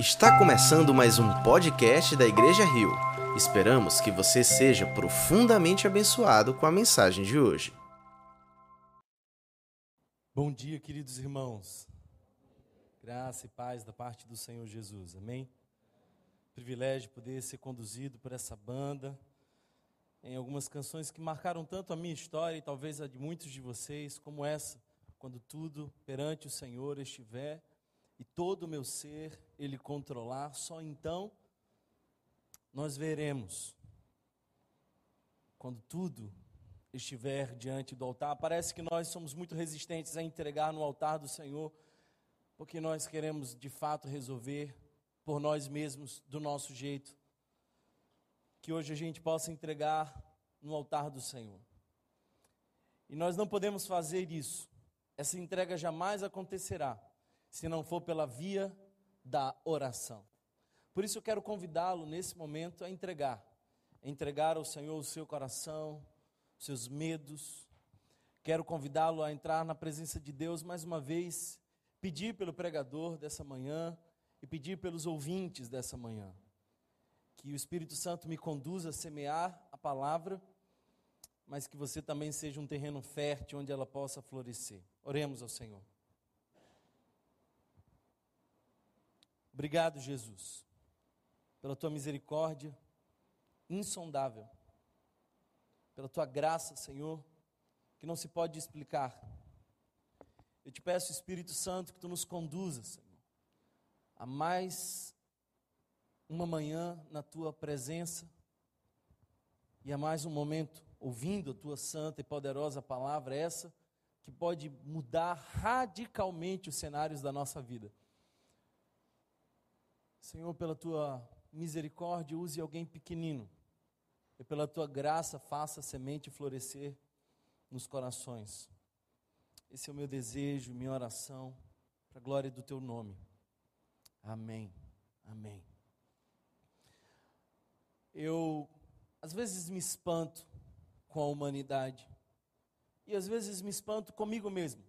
Está começando mais um podcast da Igreja Rio. Esperamos que você seja profundamente abençoado com a mensagem de hoje. Bom dia, queridos irmãos. Graça e paz da parte do Senhor Jesus. Amém? Privilégio poder ser conduzido por essa banda em algumas canções que marcaram tanto a minha história e talvez a de muitos de vocês, como essa, quando tudo perante o Senhor estiver e todo o meu ser Ele controlar, só então nós veremos. Quando tudo estiver diante do altar, parece que nós somos muito resistentes a entregar no altar do Senhor, porque nós queremos de fato resolver por nós mesmos, do nosso jeito. Que hoje a gente possa entregar no altar do Senhor. E nós não podemos fazer isso. Essa entrega jamais acontecerá se não for pela via da oração. Por isso eu quero convidá-lo nesse momento a entregar, a entregar ao Senhor o seu coração, seus medos. Quero convidá-lo a entrar na presença de Deus mais uma vez, pedir pelo pregador dessa manhã e pedir pelos ouvintes dessa manhã. Que o Espírito Santo me conduza a semear a palavra, mas que você também seja um terreno fértil onde ela possa florescer. Oremos ao Senhor. Obrigado, Jesus, pela tua misericórdia insondável, pela tua graça, Senhor, que não se pode explicar. Eu te peço, Espírito Santo, que tu nos conduza, Senhor, a mais uma manhã na tua presença e a mais um momento ouvindo a tua santa e poderosa palavra, essa que pode mudar radicalmente os cenários da nossa vida. Senhor, pela tua misericórdia, use alguém pequenino. E pela tua graça, faça a semente florescer nos corações. Esse é o meu desejo, minha oração, para a glória do teu nome. Amém. Amém. Eu, às vezes, me espanto com a humanidade. E às vezes me espanto comigo mesmo.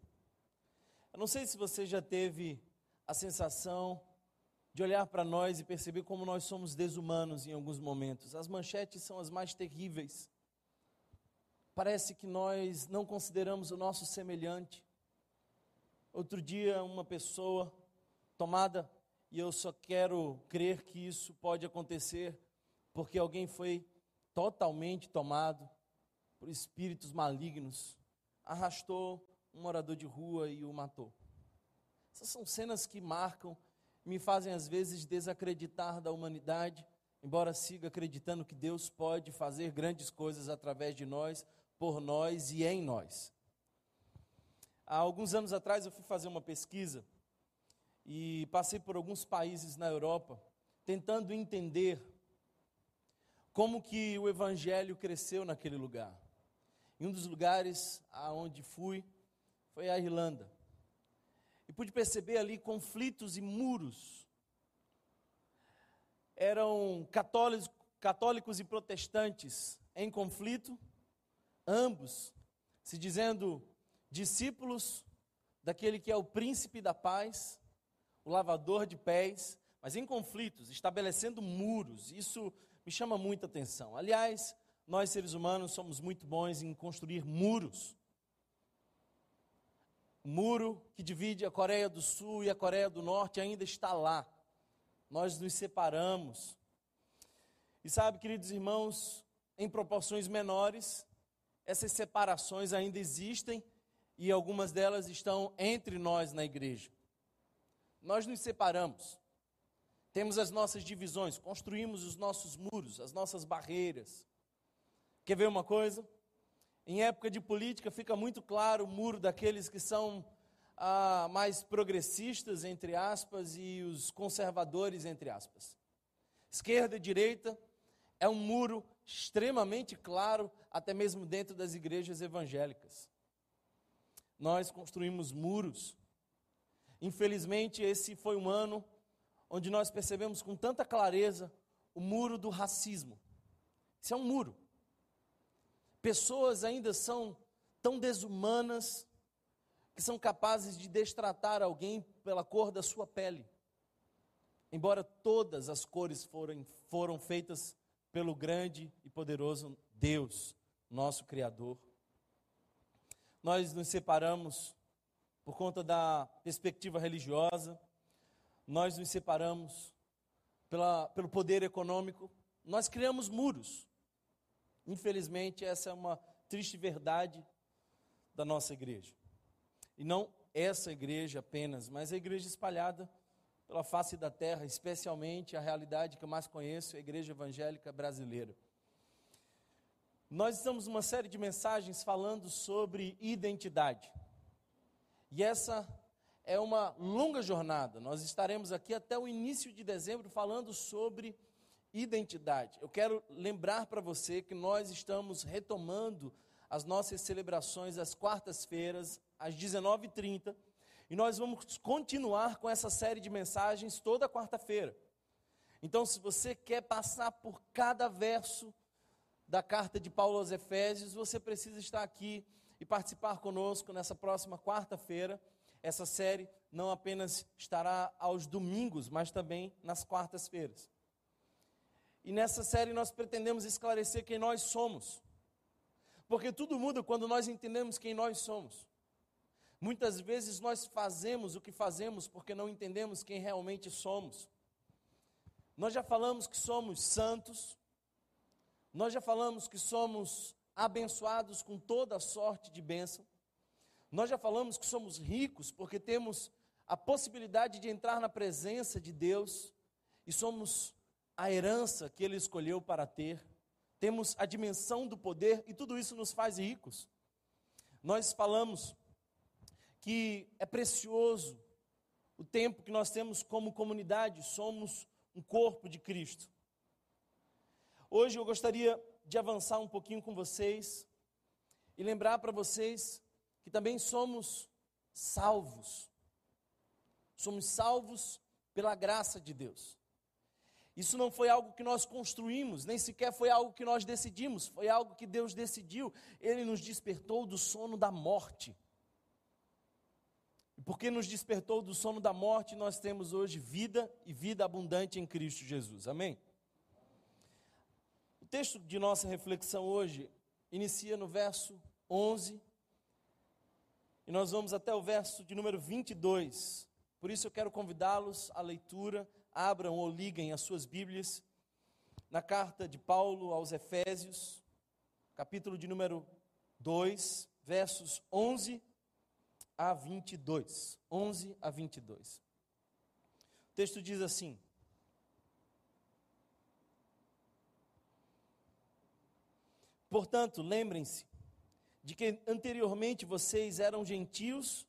Eu não sei se você já teve a sensação de olhar para nós e perceber como nós somos desumanos em alguns momentos. As manchetes são as mais terríveis. Parece que nós não consideramos o nosso semelhante. Outro dia, uma pessoa tomada, e eu só quero crer que isso pode acontecer, porque alguém foi totalmente tomado por espíritos malignos, arrastou um morador de rua e o matou. Essas são cenas que marcam me fazem às vezes desacreditar da humanidade, embora siga acreditando que Deus pode fazer grandes coisas através de nós, por nós e em nós. Há alguns anos atrás eu fui fazer uma pesquisa e passei por alguns países na Europa, tentando entender como que o evangelho cresceu naquele lugar. E um dos lugares aonde fui foi a Irlanda e pude perceber ali conflitos e muros. Eram católicos, católicos e protestantes em conflito, ambos se dizendo discípulos daquele que é o príncipe da paz, o lavador de pés, mas em conflitos, estabelecendo muros. Isso me chama muita atenção. Aliás, nós seres humanos somos muito bons em construir muros. O muro que divide a Coreia do Sul e a Coreia do Norte ainda está lá. Nós nos separamos. E sabe, queridos irmãos, em proporções menores, essas separações ainda existem e algumas delas estão entre nós na igreja. Nós nos separamos, temos as nossas divisões, construímos os nossos muros, as nossas barreiras. Quer ver uma coisa? Em época de política fica muito claro o muro daqueles que são ah, mais progressistas, entre aspas, e os conservadores, entre aspas. Esquerda e direita é um muro extremamente claro, até mesmo dentro das igrejas evangélicas. Nós construímos muros. Infelizmente, esse foi um ano onde nós percebemos com tanta clareza o muro do racismo. Isso é um muro. Pessoas ainda são tão desumanas que são capazes de destratar alguém pela cor da sua pele. embora todas as cores foram, foram feitas pelo grande e poderoso Deus, nosso Criador. Nós nos separamos por conta da perspectiva religiosa, nós nos separamos pela, pelo poder econômico, nós criamos muros. Infelizmente, essa é uma triste verdade da nossa igreja. E não essa igreja apenas, mas a igreja espalhada pela face da terra, especialmente a realidade que eu mais conheço, a igreja evangélica brasileira. Nós estamos numa série de mensagens falando sobre identidade. E essa é uma longa jornada. Nós estaremos aqui até o início de dezembro falando sobre identidade. Eu quero lembrar para você que nós estamos retomando as nossas celebrações às quartas-feiras, às 19h30, e nós vamos continuar com essa série de mensagens toda quarta-feira. Então, se você quer passar por cada verso da carta de Paulo aos Efésios, você precisa estar aqui e participar conosco nessa próxima quarta-feira. Essa série não apenas estará aos domingos, mas também nas quartas-feiras. E nessa série nós pretendemos esclarecer quem nós somos. Porque tudo muda quando nós entendemos quem nós somos. Muitas vezes nós fazemos o que fazemos porque não entendemos quem realmente somos. Nós já falamos que somos santos, nós já falamos que somos abençoados com toda sorte de bênção, nós já falamos que somos ricos porque temos a possibilidade de entrar na presença de Deus e somos a herança que Ele escolheu para ter, temos a dimensão do poder e tudo isso nos faz ricos. Nós falamos que é precioso o tempo que nós temos como comunidade, somos um corpo de Cristo. Hoje eu gostaria de avançar um pouquinho com vocês e lembrar para vocês que também somos salvos. Somos salvos pela graça de Deus. Isso não foi algo que nós construímos, nem sequer foi algo que nós decidimos, foi algo que Deus decidiu. Ele nos despertou do sono da morte. E porque nos despertou do sono da morte, nós temos hoje vida e vida abundante em Cristo Jesus. Amém? O texto de nossa reflexão hoje inicia no verso 11 e nós vamos até o verso de número 22. Por isso eu quero convidá-los à leitura abram ou liguem as suas Bíblias na carta de Paulo aos Efésios, capítulo de número 2, versos 11 a 22. 11 a 22. O texto diz assim: Portanto, lembrem-se de que anteriormente vocês eram gentios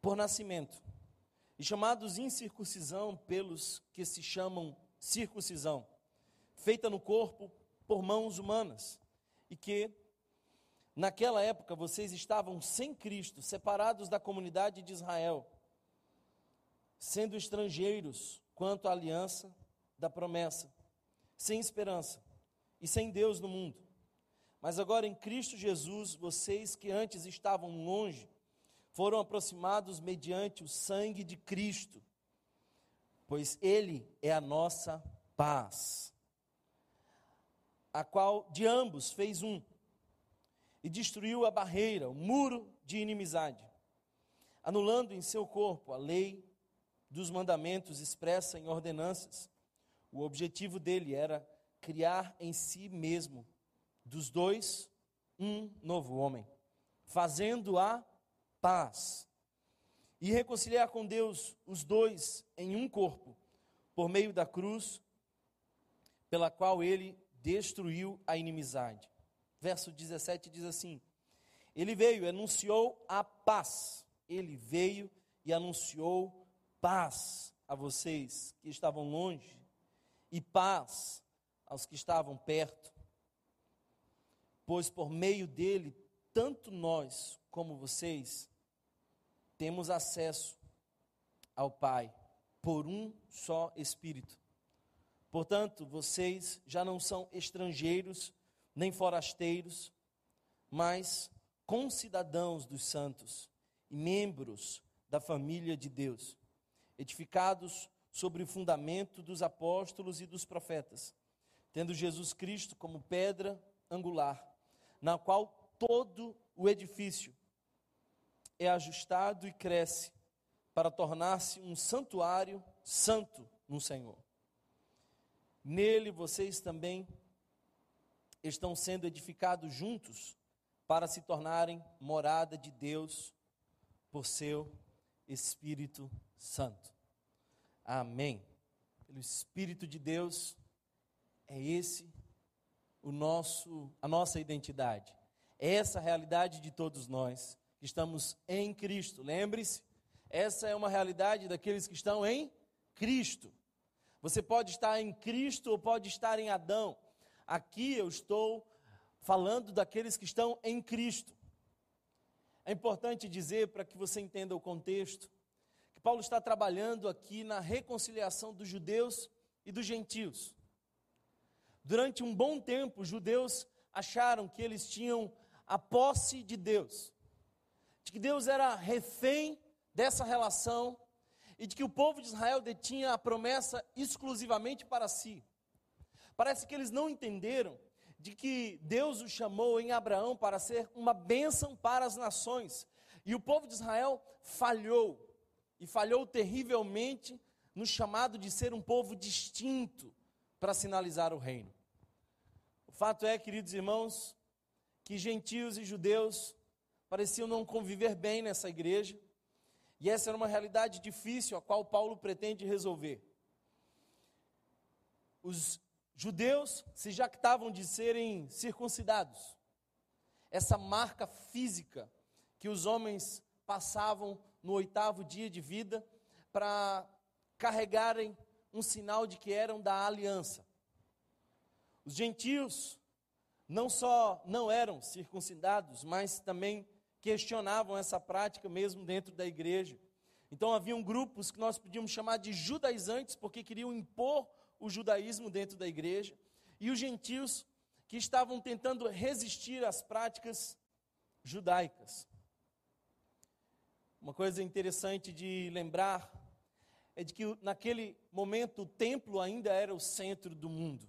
por nascimento e chamados incircuncisão pelos que se chamam circuncisão, feita no corpo por mãos humanas, e que naquela época vocês estavam sem Cristo, separados da comunidade de Israel, sendo estrangeiros quanto à aliança da promessa, sem esperança e sem Deus no mundo. Mas agora em Cristo Jesus, vocês que antes estavam longe, foram aproximados mediante o sangue de Cristo, pois Ele é a nossa paz, a qual de ambos fez um, e destruiu a barreira, o muro de inimizade, anulando em seu corpo a lei dos mandamentos expressa em ordenanças. O objetivo dele era criar em si mesmo, dos dois, um novo homem, fazendo a paz e reconciliar com Deus os dois em um corpo, por meio da cruz, pela qual ele destruiu a inimizade. Verso 17 diz assim: Ele veio e anunciou a paz. Ele veio e anunciou paz a vocês que estavam longe e paz aos que estavam perto. Pois por meio dele, tanto nós como vocês temos acesso ao Pai por um só Espírito. Portanto, vocês já não são estrangeiros nem forasteiros, mas concidadãos dos santos e membros da família de Deus, edificados sobre o fundamento dos apóstolos e dos profetas, tendo Jesus Cristo como pedra angular, na qual todo o edifício é ajustado e cresce para tornar-se um santuário santo no Senhor. Nele vocês também estão sendo edificados juntos para se tornarem morada de Deus por seu Espírito Santo. Amém. Pelo Espírito de Deus, é esse o nosso, a nossa identidade. É essa a realidade de todos nós estamos em Cristo. Lembre-se, essa é uma realidade daqueles que estão em Cristo. Você pode estar em Cristo ou pode estar em Adão. Aqui eu estou falando daqueles que estão em Cristo. É importante dizer, para que você entenda o contexto, que Paulo está trabalhando aqui na reconciliação dos judeus e dos gentios. Durante um bom tempo, os judeus acharam que eles tinham a posse de Deus, de que Deus era refém dessa relação e de que o povo de Israel detinha a promessa exclusivamente para si. Parece que eles não entenderam de que Deus o chamou em Abraão para ser uma bênção para as nações. E o povo de Israel falhou, e falhou terrivelmente no chamado de ser um povo distinto para sinalizar o reino. O fato é, queridos irmãos, que gentios e judeus pareciam não conviver bem nessa igreja, e essa era uma realidade difícil a qual Paulo pretende resolver. Os Judeus se jactavam de serem circuncidados. Essa marca física que os homens passavam no oitavo dia de vida para carregarem um sinal de que eram da aliança. Os gentios não só não eram circuncidados, mas também questionavam essa prática mesmo dentro da igreja. Então haviam grupos que nós podíamos chamar de judaizantes, porque queriam impor o judaísmo dentro da igreja, e os gentios que estavam tentando resistir às práticas judaicas. Uma coisa interessante de lembrar é de que naquele momento o templo ainda era o centro do mundo.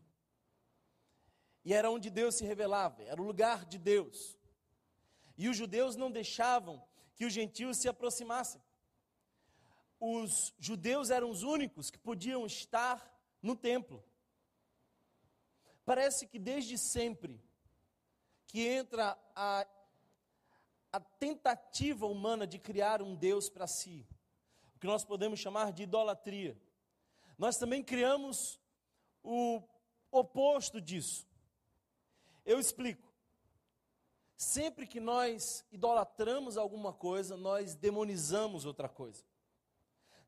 E era onde Deus se revelava, era o lugar de Deus. E os judeus não deixavam que os gentios se aproximassem. Os judeus eram os únicos que podiam estar no templo. Parece que desde sempre que entra a, a tentativa humana de criar um Deus para si, o que nós podemos chamar de idolatria. Nós também criamos o oposto disso. Eu explico. Sempre que nós idolatramos alguma coisa, nós demonizamos outra coisa.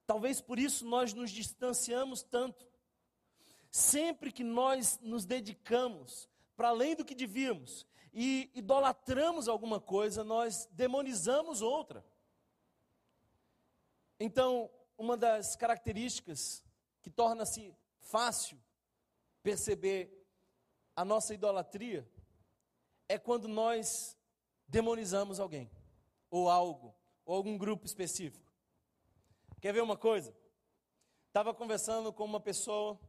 Talvez por isso nós nos distanciamos tanto. Sempre que nós nos dedicamos para além do que devíamos e idolatramos alguma coisa, nós demonizamos outra. Então, uma das características que torna-se fácil perceber a nossa idolatria é quando nós demonizamos alguém, ou algo, ou algum grupo específico. Quer ver uma coisa? Estava conversando com uma pessoa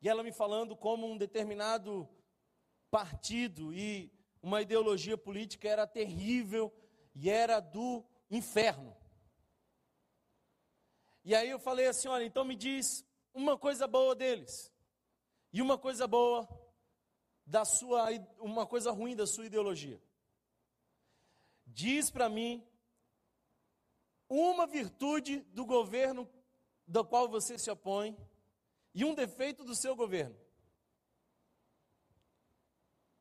e ela me falando como um determinado partido e uma ideologia política era terrível e era do inferno. E aí eu falei assim: olha, então me diz uma coisa boa deles e uma coisa boa da sua, uma coisa ruim da sua ideologia. Diz para mim uma virtude do governo do qual você se opõe e um defeito do seu governo.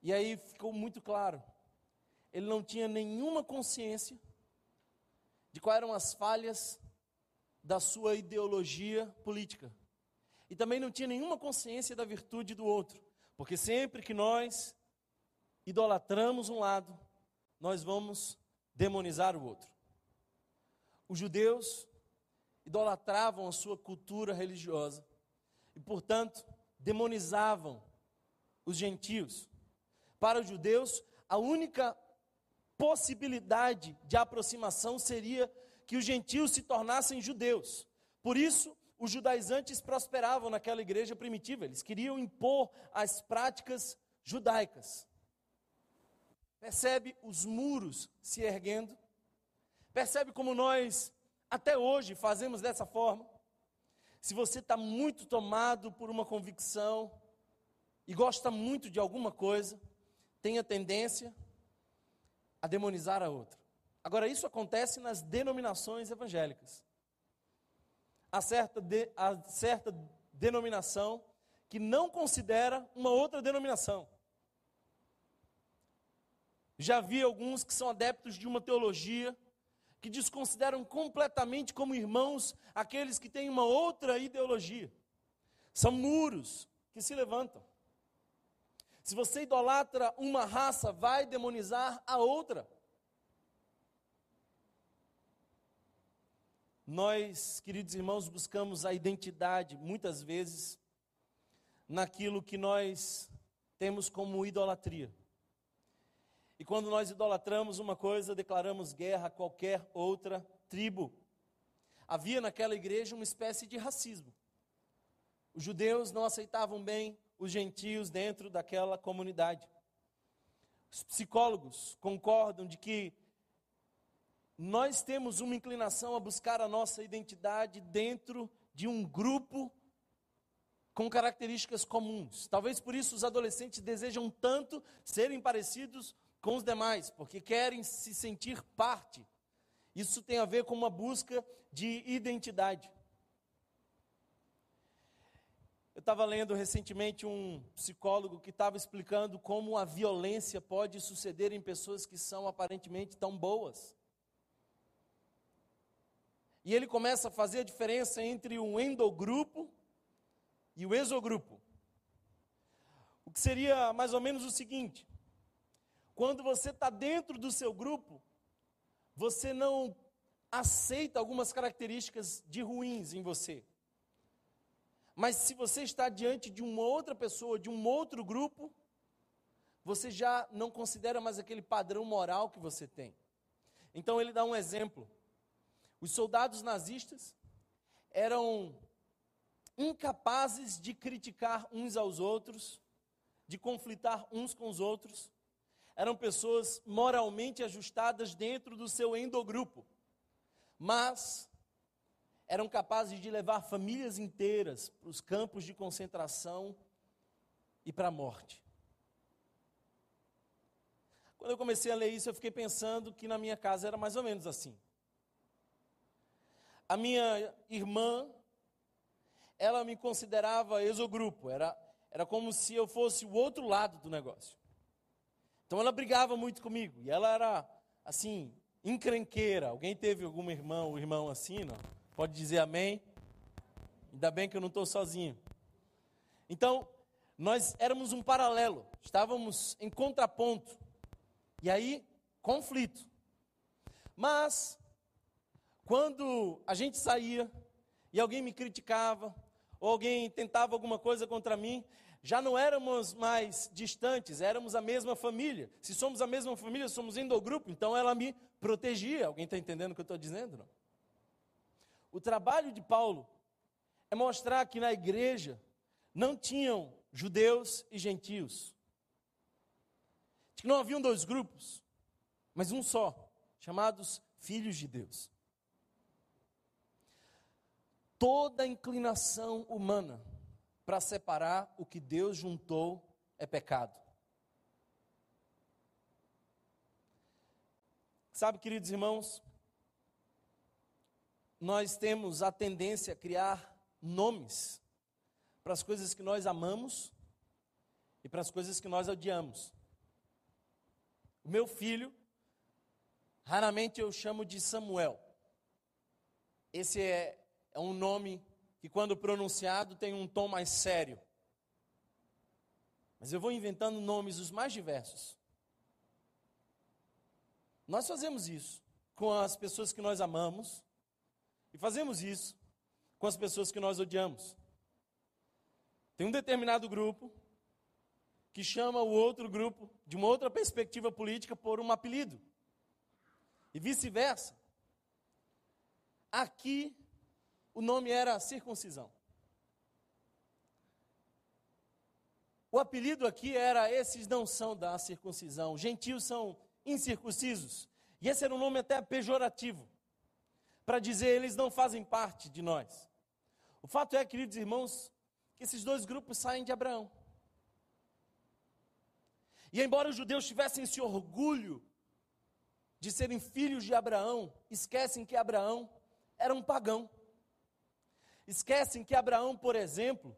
E aí ficou muito claro. Ele não tinha nenhuma consciência de quais eram as falhas da sua ideologia política. E também não tinha nenhuma consciência da virtude do outro. Porque sempre que nós idolatramos um lado, nós vamos demonizar o outro. Os judeus idolatravam a sua cultura religiosa e, portanto, demonizavam os gentios. Para os judeus, a única possibilidade de aproximação seria que os gentios se tornassem judeus. Por isso, os judaizantes prosperavam naquela igreja primitiva, eles queriam impor as práticas judaicas. Percebe os muros se erguendo? Percebe como nós, até hoje, fazemos dessa forma? Se você está muito tomado por uma convicção e gosta muito de alguma coisa, tem a tendência a demonizar a outra. Agora, isso acontece nas denominações evangélicas. Há certa, de, há certa denominação que não considera uma outra denominação. Já vi alguns que são adeptos de uma teologia que desconsideram completamente como irmãos aqueles que têm uma outra ideologia. São muros que se levantam. Se você idolatra uma raça, vai demonizar a outra. Nós, queridos irmãos, buscamos a identidade, muitas vezes, naquilo que nós temos como idolatria. E quando nós idolatramos uma coisa, declaramos guerra a qualquer outra tribo. Havia naquela igreja uma espécie de racismo. Os judeus não aceitavam bem os gentios dentro daquela comunidade. Os psicólogos concordam de que nós temos uma inclinação a buscar a nossa identidade dentro de um grupo com características comuns. Talvez por isso os adolescentes desejam tanto serem parecidos com os demais, porque querem se sentir parte. Isso tem a ver com uma busca de identidade. Eu estava lendo recentemente um psicólogo que estava explicando como a violência pode suceder em pessoas que são aparentemente tão boas. E ele começa a fazer a diferença entre o endogrupo e o exogrupo. O que seria mais ou menos o seguinte: quando você está dentro do seu grupo, você não aceita algumas características de ruins em você. Mas se você está diante de uma outra pessoa, de um outro grupo, você já não considera mais aquele padrão moral que você tem. Então ele dá um exemplo. Os soldados nazistas eram incapazes de criticar uns aos outros, de conflitar uns com os outros, eram pessoas moralmente ajustadas dentro do seu endogrupo, mas eram capazes de levar famílias inteiras para os campos de concentração e para a morte. Quando eu comecei a ler isso, eu fiquei pensando que na minha casa era mais ou menos assim. A minha irmã, ela me considerava exogrupo, era, era como se eu fosse o outro lado do negócio. Então ela brigava muito comigo. E ela era, assim, encrenqueira. Alguém teve algum irmão, irmão assim, não? Pode dizer amém? Ainda bem que eu não estou sozinho. Então, nós éramos um paralelo. Estávamos em contraponto. E aí, conflito. Mas, quando a gente saía e alguém me criticava, ou alguém tentava alguma coisa contra mim, já não éramos mais distantes, éramos a mesma família. Se somos a mesma família, somos endogrupo, então ela me protegia. Alguém está entendendo o que eu estou dizendo? Não? O trabalho de Paulo é mostrar que na igreja não tinham judeus e gentios. Que não haviam dois grupos, mas um só, chamados filhos de Deus. Toda inclinação humana para separar o que Deus juntou é pecado. Sabe, queridos irmãos, nós temos a tendência a criar nomes para as coisas que nós amamos e para as coisas que nós odiamos. O meu filho, raramente eu chamo de Samuel. Esse é, é um nome que, quando pronunciado, tem um tom mais sério. Mas eu vou inventando nomes os mais diversos. Nós fazemos isso com as pessoas que nós amamos e fazemos isso com as pessoas que nós odiamos. Tem um determinado grupo que chama o outro grupo de uma outra perspectiva política por um apelido. E vice-versa. Aqui o nome era circuncisão. O apelido aqui era: esses não são da circuncisão, gentios são incircuncisos. E esse era um nome até pejorativo, para dizer eles não fazem parte de nós. O fato é, queridos irmãos, que esses dois grupos saem de Abraão. E embora os judeus tivessem esse orgulho de serem filhos de Abraão, esquecem que Abraão era um pagão. Esquecem que Abraão, por exemplo,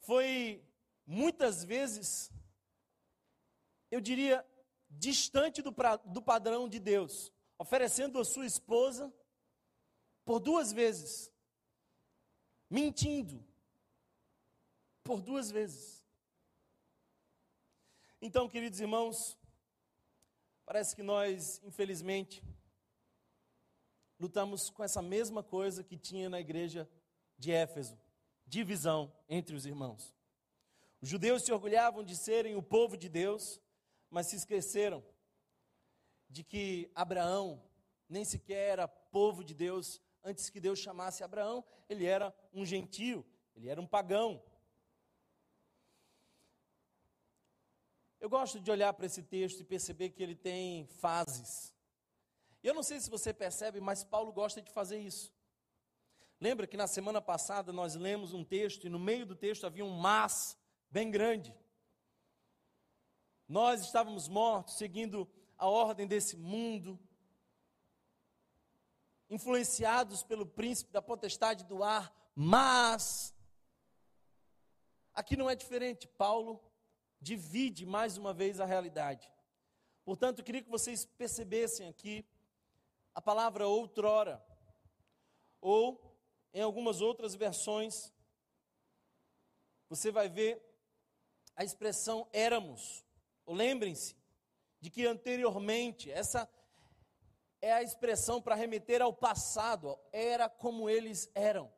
foi muitas vezes, eu diria, distante do, pra, do padrão de Deus, oferecendo a sua esposa por duas vezes, mentindo por duas vezes. Então, queridos irmãos, parece que nós, infelizmente, lutamos com essa mesma coisa que tinha na igreja de Éfeso divisão entre os irmãos. Os judeus se orgulhavam de serem o povo de Deus, mas se esqueceram de que Abraão nem sequer era povo de Deus antes que Deus chamasse Abraão, ele era um gentio, ele era um pagão. Eu gosto de olhar para esse texto e perceber que ele tem fases. Eu não sei se você percebe, mas Paulo gosta de fazer isso. Lembra que na semana passada nós lemos um texto e no meio do texto havia um mas bem grande. Nós estávamos mortos, seguindo a ordem desse mundo, influenciados pelo príncipe da potestade do ar, mas aqui não é diferente. Paulo divide mais uma vez a realidade. Portanto, eu queria que vocês percebessem aqui a palavra outrora, ou em algumas outras versões, você vai ver a expressão éramos. Lembrem-se de que anteriormente, essa é a expressão para remeter ao passado, era como eles eram.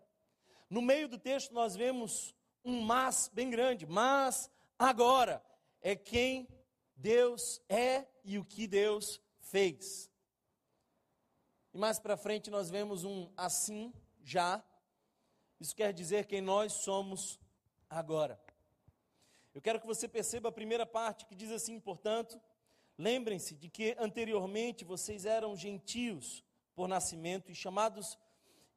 No meio do texto nós vemos um mas bem grande, mas agora é quem Deus é e o que Deus fez. E mais para frente nós vemos um assim já. Isso quer dizer quem nós somos agora. Eu quero que você perceba a primeira parte que diz assim, portanto, lembrem-se de que anteriormente vocês eram gentios por nascimento e chamados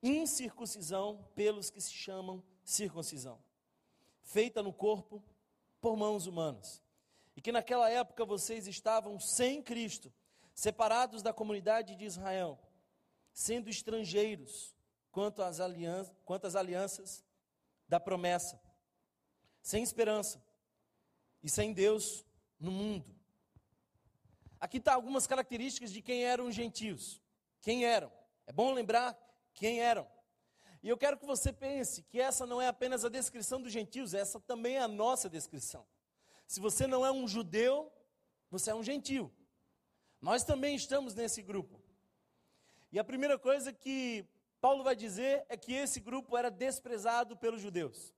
incircuncisão pelos que se chamam circuncisão, feita no corpo por mãos humanas. E que naquela época vocês estavam sem Cristo, separados da comunidade de Israel, sendo estrangeiros quanto às, alianças, quanto às alianças da promessa, sem esperança e sem Deus no mundo. Aqui está algumas características de quem eram os gentios. Quem eram? É bom lembrar quem eram. E eu quero que você pense que essa não é apenas a descrição dos gentios, essa também é a nossa descrição. Se você não é um judeu, você é um gentio. Nós também estamos nesse grupo. E a primeira coisa que Paulo vai dizer é que esse grupo era desprezado pelos judeus.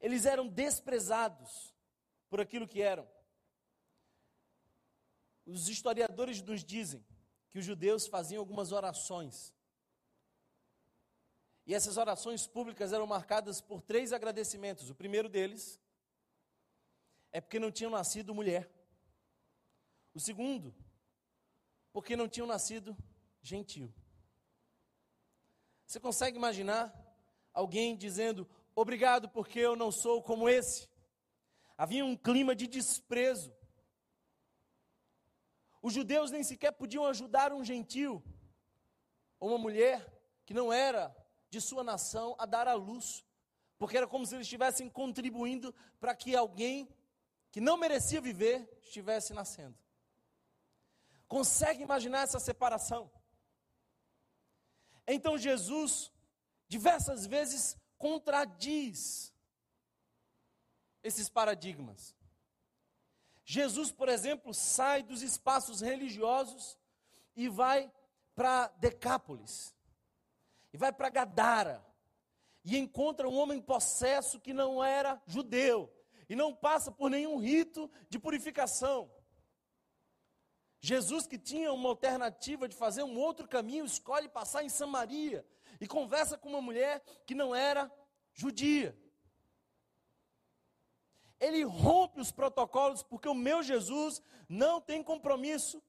Eles eram desprezados por aquilo que eram. Os historiadores nos dizem que os judeus faziam algumas orações. E essas orações públicas eram marcadas por três agradecimentos. O primeiro deles é porque não tinham nascido mulher. O segundo, porque não tinham nascido gentil. Você consegue imaginar alguém dizendo: Obrigado porque eu não sou como esse. Havia um clima de desprezo. Os judeus nem sequer podiam ajudar um gentil ou uma mulher que não era de sua nação a dar à luz, porque era como se eles estivessem contribuindo para que alguém que não merecia viver estivesse nascendo. Consegue imaginar essa separação? Então Jesus, diversas vezes, contradiz esses paradigmas. Jesus, por exemplo, sai dos espaços religiosos e vai para Decápolis, e vai para Gadara, e encontra um homem possesso que não era judeu, e não passa por nenhum rito de purificação. Jesus, que tinha uma alternativa de fazer um outro caminho, escolhe passar em Samaria. e conversa com uma mulher que não era judia. Ele rompe os protocolos porque o meu Jesus não tem compromisso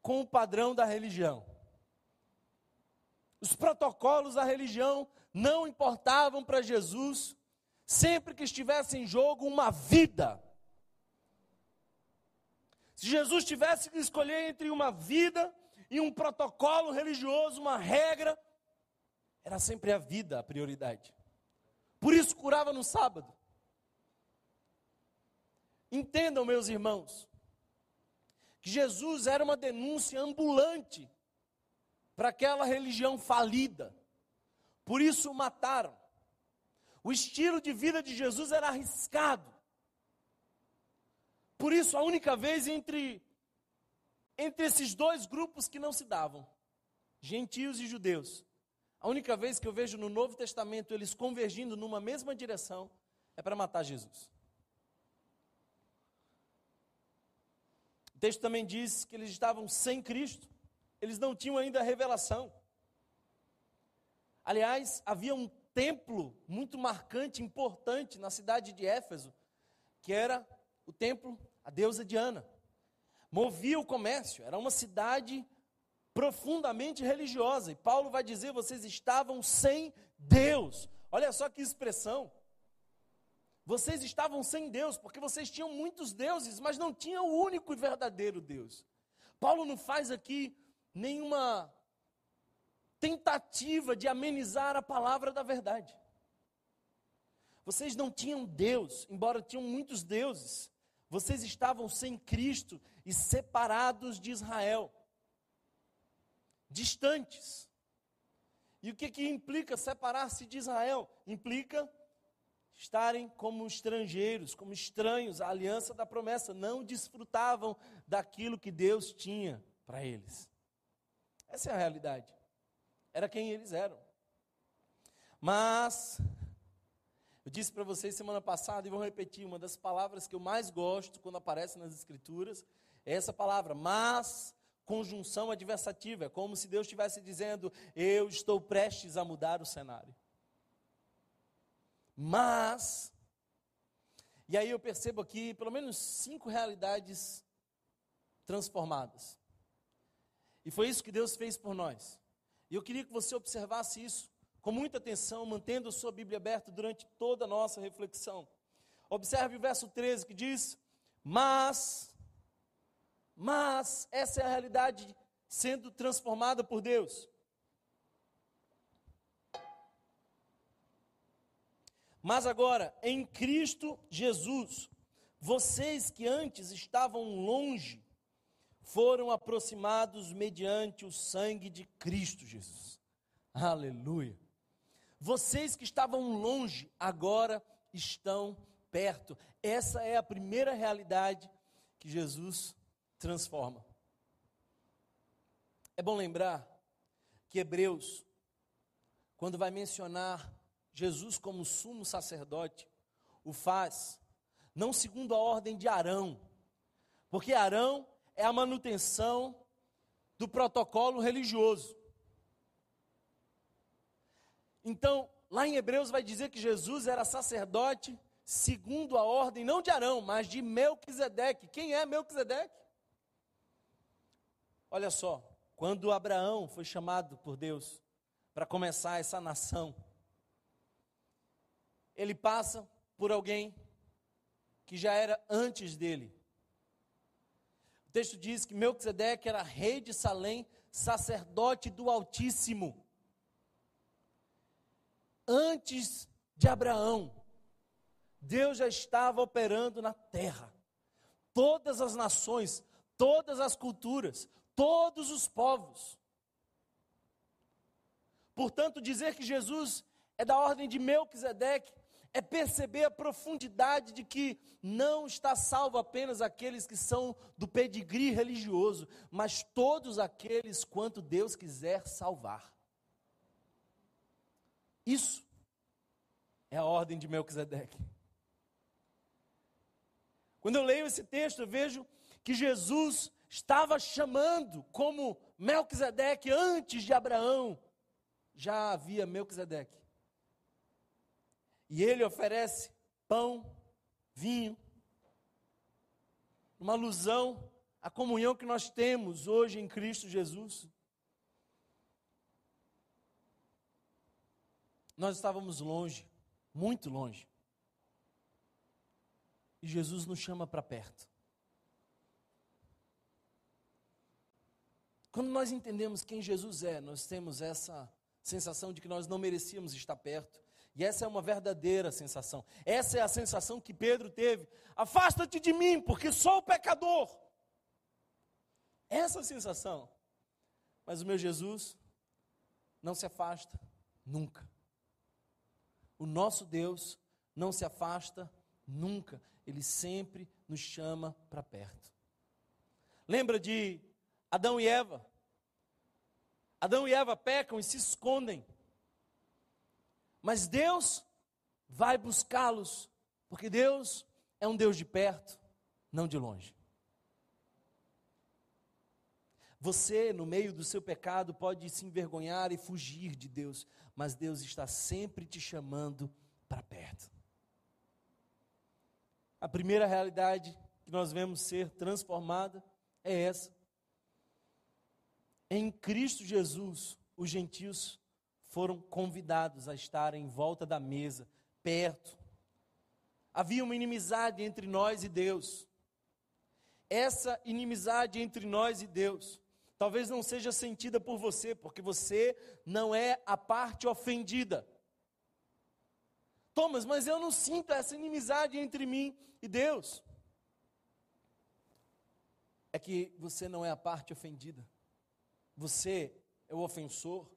com o padrão da religião. Os protocolos da religião não importavam para Jesus, sempre que estivesse em jogo uma vida. Se Jesus tivesse que escolher entre uma vida e um protocolo religioso, uma regra, era sempre a vida a prioridade. Por isso curava no sábado. Entendam, meus irmãos, que Jesus era uma denúncia ambulante para aquela religião falida. Por isso o mataram. O estilo de vida de Jesus era arriscado. Por isso a única vez entre entre esses dois grupos que não se davam, gentios e judeus, a única vez que eu vejo no Novo Testamento eles convergindo numa mesma direção é para matar Jesus. O texto também diz que eles estavam sem Cristo, eles não tinham ainda a revelação. Aliás, havia um templo muito marcante, importante na cidade de Éfeso, que era o templo a deusa Diana. Movia o comércio, era uma cidade profundamente religiosa. E Paulo vai dizer: vocês estavam sem Deus. Olha só que expressão. Vocês estavam sem Deus, porque vocês tinham muitos deuses, mas não tinham o único e verdadeiro Deus. Paulo não faz aqui nenhuma tentativa de amenizar a palavra da verdade. Vocês não tinham Deus, embora tinham muitos deuses. Vocês estavam sem Cristo e separados de Israel, distantes. E o que, que implica separar-se de Israel? Implica estarem como estrangeiros, como estranhos à aliança da promessa, não desfrutavam daquilo que Deus tinha para eles. Essa é a realidade. Era quem eles eram. Mas, eu disse para vocês semana passada e vou repetir, uma das palavras que eu mais gosto quando aparece nas Escrituras é essa palavra, mas, conjunção adversativa. É como se Deus estivesse dizendo: Eu estou prestes a mudar o cenário. Mas, e aí eu percebo aqui pelo menos cinco realidades transformadas. E foi isso que Deus fez por nós. E eu queria que você observasse isso com muita atenção, mantendo a sua Bíblia aberta durante toda a nossa reflexão. Observe o verso 13 que diz: Mas, mas, essa é a realidade sendo transformada por Deus. Mas agora, em Cristo Jesus, vocês que antes estavam longe, foram aproximados mediante o sangue de Cristo Jesus. Aleluia. Vocês que estavam longe, agora estão perto. Essa é a primeira realidade que Jesus transforma. É bom lembrar que Hebreus, quando vai mencionar Jesus, como sumo sacerdote, o faz não segundo a ordem de Arão, porque Arão é a manutenção do protocolo religioso. Então, lá em Hebreus vai dizer que Jesus era sacerdote segundo a ordem, não de Arão, mas de Melquisedeque. Quem é Melquisedeque? Olha só, quando Abraão foi chamado por Deus para começar essa nação, ele passa por alguém que já era antes dele. O texto diz que Melquisedeque era rei de Salém, sacerdote do Altíssimo. Antes de Abraão, Deus já estava operando na terra. Todas as nações, todas as culturas, todos os povos. Portanto, dizer que Jesus é da ordem de Melquisedeque é perceber a profundidade de que não está salvo apenas aqueles que são do pedigree religioso, mas todos aqueles quanto Deus quiser salvar. Isso é a ordem de Melquisedeque. Quando eu leio esse texto, eu vejo que Jesus estava chamando como Melquisedeque antes de Abraão já havia Melquisedeque. E ele oferece pão, vinho, uma alusão à comunhão que nós temos hoje em Cristo Jesus. Nós estávamos longe, muito longe. E Jesus nos chama para perto. Quando nós entendemos quem Jesus é, nós temos essa sensação de que nós não merecíamos estar perto. E essa é uma verdadeira sensação. Essa é a sensação que Pedro teve. Afasta-te de mim, porque sou pecador. Essa sensação. Mas o meu Jesus não se afasta nunca. O nosso Deus não se afasta nunca. Ele sempre nos chama para perto. Lembra de Adão e Eva. Adão e Eva pecam e se escondem. Mas Deus vai buscá-los, porque Deus é um Deus de perto, não de longe. Você, no meio do seu pecado, pode se envergonhar e fugir de Deus, mas Deus está sempre te chamando para perto. A primeira realidade que nós vemos ser transformada é essa. Em Cristo Jesus, os gentios foram convidados a estar em volta da mesa, perto. Havia uma inimizade entre nós e Deus. Essa inimizade entre nós e Deus talvez não seja sentida por você, porque você não é a parte ofendida. Thomas, mas eu não sinto essa inimizade entre mim e Deus. É que você não é a parte ofendida. Você é o ofensor.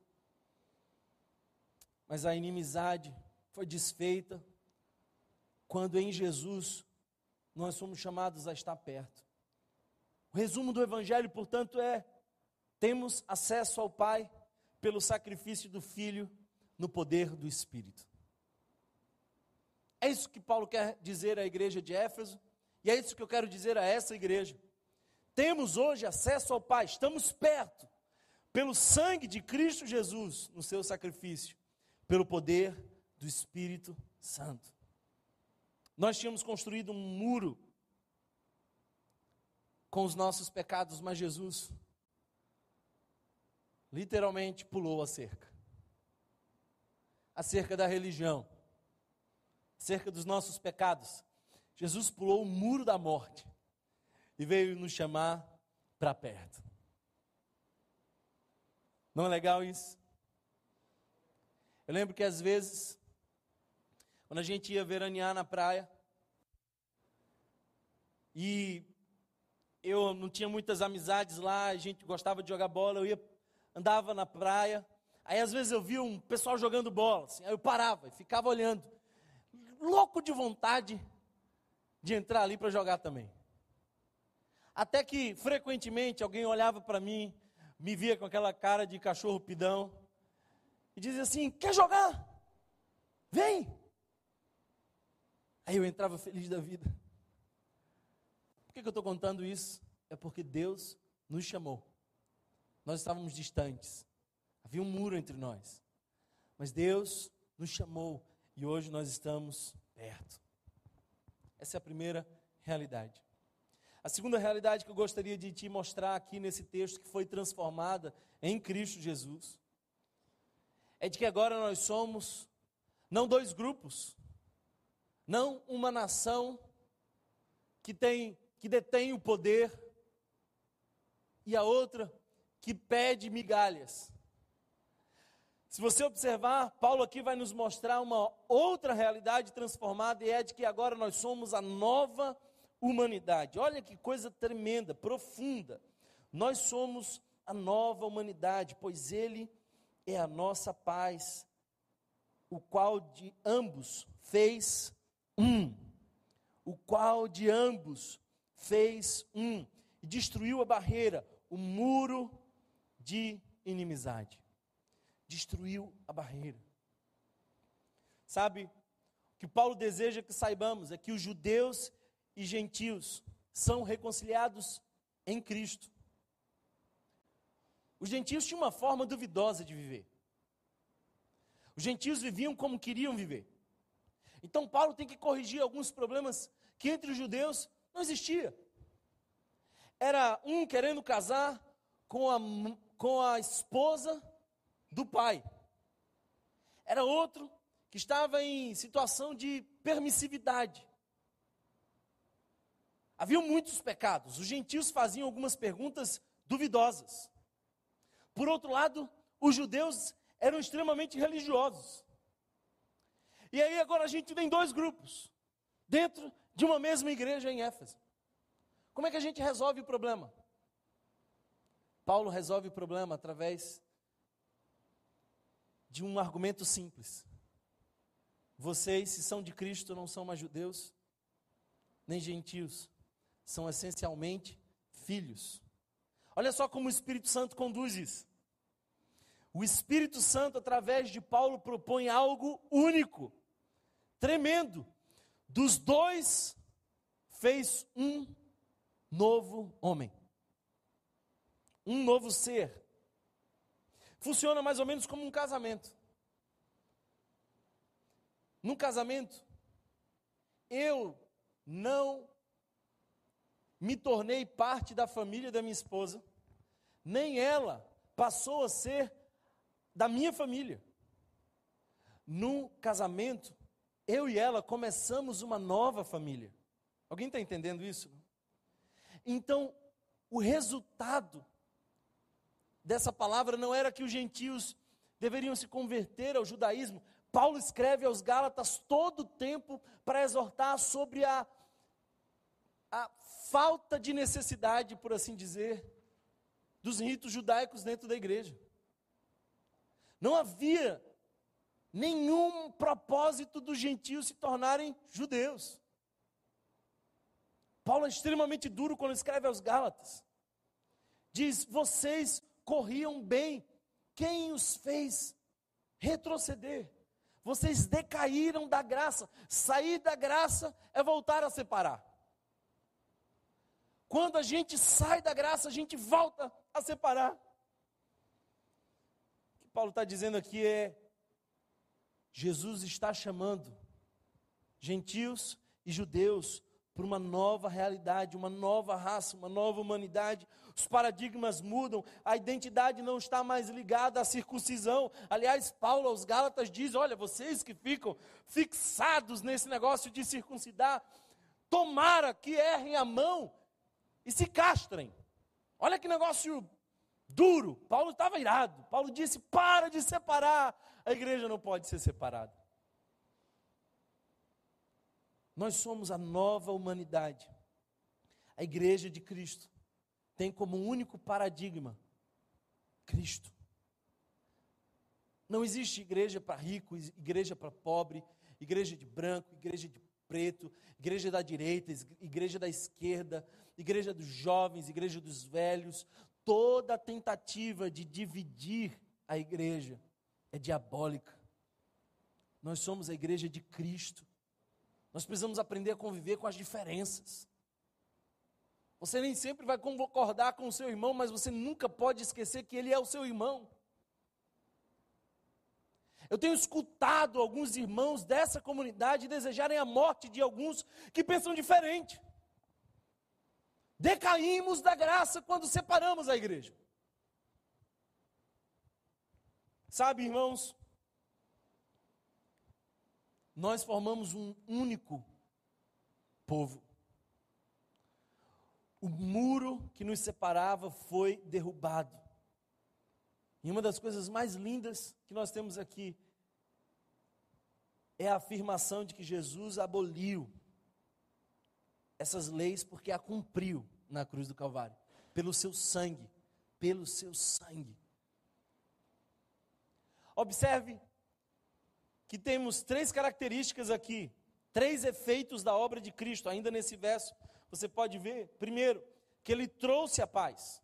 Mas a inimizade foi desfeita quando em Jesus nós somos chamados a estar perto. O resumo do Evangelho, portanto, é: temos acesso ao Pai pelo sacrifício do Filho no poder do Espírito. É isso que Paulo quer dizer à igreja de Éfeso, e é isso que eu quero dizer a essa igreja. Temos hoje acesso ao Pai, estamos perto pelo sangue de Cristo Jesus no seu sacrifício, pelo poder do Espírito Santo. Nós tínhamos construído um muro com os nossos pecados, mas Jesus literalmente pulou a cerca a cerca da religião, a cerca dos nossos pecados. Jesus pulou o muro da morte e veio nos chamar para perto. Não é legal isso? Eu lembro que às vezes, quando a gente ia veranear na praia, e eu não tinha muitas amizades lá, a gente gostava de jogar bola, eu ia, andava na praia, aí às vezes eu via um pessoal jogando bola, assim, aí eu parava e ficava olhando, louco de vontade de entrar ali para jogar também. Até que frequentemente alguém olhava para mim me via com aquela cara de cachorro pidão e dizia assim: Quer jogar? Vem! Aí eu entrava feliz da vida. Por que, que eu estou contando isso? É porque Deus nos chamou. Nós estávamos distantes, havia um muro entre nós. Mas Deus nos chamou e hoje nós estamos perto. Essa é a primeira realidade. A segunda realidade que eu gostaria de te mostrar aqui nesse texto, que foi transformada em Cristo Jesus, é de que agora nós somos não dois grupos, não uma nação que tem que detém o poder e a outra que pede migalhas. Se você observar, Paulo aqui vai nos mostrar uma outra realidade transformada e é de que agora nós somos a nova humanidade. Olha que coisa tremenda, profunda. Nós somos a nova humanidade, pois Ele é a nossa paz, o qual de ambos fez um. O qual de ambos fez um. E destruiu a barreira, o muro de inimizade. Destruiu a barreira. Sabe, o que Paulo deseja que saibamos é que os judeus e gentios são reconciliados em Cristo. Os gentios tinham uma forma duvidosa de viver. Os gentios viviam como queriam viver. Então Paulo tem que corrigir alguns problemas que entre os judeus não existia. Era um querendo casar com a, com a esposa do pai. Era outro que estava em situação de permissividade. Havia muitos pecados. Os gentios faziam algumas perguntas duvidosas. Por outro lado, os judeus eram extremamente religiosos. E aí agora a gente tem dois grupos dentro de uma mesma igreja em Éfeso. Como é que a gente resolve o problema? Paulo resolve o problema através de um argumento simples. Vocês, se são de Cristo, não são mais judeus, nem gentios, são essencialmente filhos. Olha só como o Espírito Santo conduz isso. O Espírito Santo, através de Paulo, propõe algo único, tremendo. Dos dois, fez um novo homem, um novo ser. Funciona mais ou menos como um casamento. Num casamento, eu não me tornei parte da família da minha esposa, nem ela passou a ser da minha família. No casamento, eu e ela começamos uma nova família. Alguém está entendendo isso? Então, o resultado dessa palavra não era que os gentios deveriam se converter ao judaísmo. Paulo escreve aos Gálatas todo o tempo para exortar sobre a, a falta de necessidade, por assim dizer, dos ritos judaicos dentro da igreja. Não havia nenhum propósito dos gentios se tornarem judeus. Paulo é extremamente duro quando escreve aos Gálatas. Diz: Vocês corriam bem, quem os fez retroceder? Vocês decaíram da graça. Sair da graça é voltar a separar. Quando a gente sai da graça, a gente volta a separar. O que Paulo está dizendo aqui é: Jesus está chamando gentios e judeus para uma nova realidade, uma nova raça, uma nova humanidade. Os paradigmas mudam, a identidade não está mais ligada à circuncisão. Aliás, Paulo aos Gálatas diz: olha, vocês que ficam fixados nesse negócio de circuncidar, tomara que errem a mão e se castrem. Olha que negócio duro. Paulo estava irado. Paulo disse: para de separar. A igreja não pode ser separada. Nós somos a nova humanidade. A igreja de Cristo tem como único paradigma Cristo. Não existe igreja para rico, igreja para pobre, igreja de branco, igreja de preto, igreja da direita, igreja da esquerda, igreja dos jovens, igreja dos velhos. Toda tentativa de dividir a igreja é diabólica. Nós somos a igreja de Cristo. Nós precisamos aprender a conviver com as diferenças. Você nem sempre vai concordar com o seu irmão, mas você nunca pode esquecer que ele é o seu irmão. Eu tenho escutado alguns irmãos dessa comunidade desejarem a morte de alguns que pensam diferente. Decaímos da graça quando separamos a igreja. Sabe, irmãos, nós formamos um único povo. O muro que nos separava foi derrubado. E uma das coisas mais lindas que nós temos aqui é a afirmação de que Jesus aboliu essas leis porque a cumpriu na cruz do Calvário, pelo seu sangue, pelo seu sangue. Observe que temos três características aqui, três efeitos da obra de Cristo, ainda nesse verso, você pode ver. Primeiro, que ele trouxe a paz.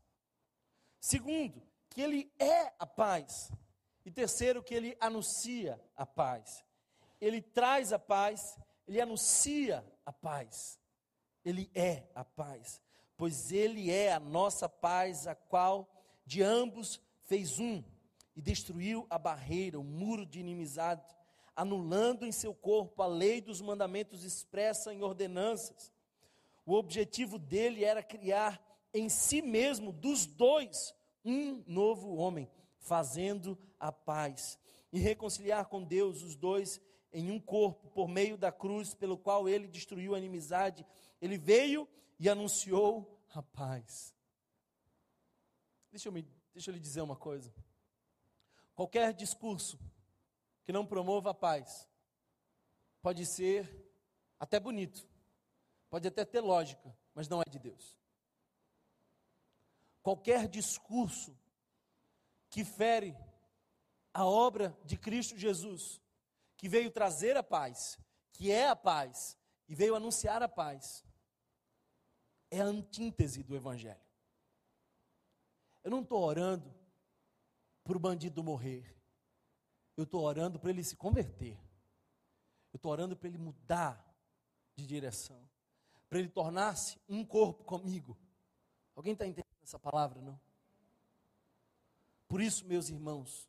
Segundo, que ele é a paz. E terceiro, que ele anuncia a paz. Ele traz a paz, ele anuncia a paz. Ele é a paz, pois ele é a nossa paz, a qual de ambos fez um e destruiu a barreira, o muro de inimizade, anulando em seu corpo a lei dos mandamentos expressa em ordenanças. O objetivo dele era criar em si mesmo, dos dois, um novo homem, fazendo a paz e reconciliar com Deus os dois em um corpo por meio da cruz pelo qual ele destruiu a inimizade. Ele veio e anunciou a paz. Deixa eu, me, deixa eu lhe dizer uma coisa. Qualquer discurso que não promova a paz pode ser até bonito, pode até ter lógica, mas não é de Deus. Qualquer discurso que fere a obra de Cristo Jesus, que veio trazer a paz, que é a paz e veio anunciar a paz, é a antítese do Evangelho. Eu não estou orando para o bandido morrer, eu estou orando para ele se converter, eu estou orando para ele mudar de direção, para ele tornar-se um corpo comigo. Alguém está entendendo essa palavra, não? Por isso, meus irmãos,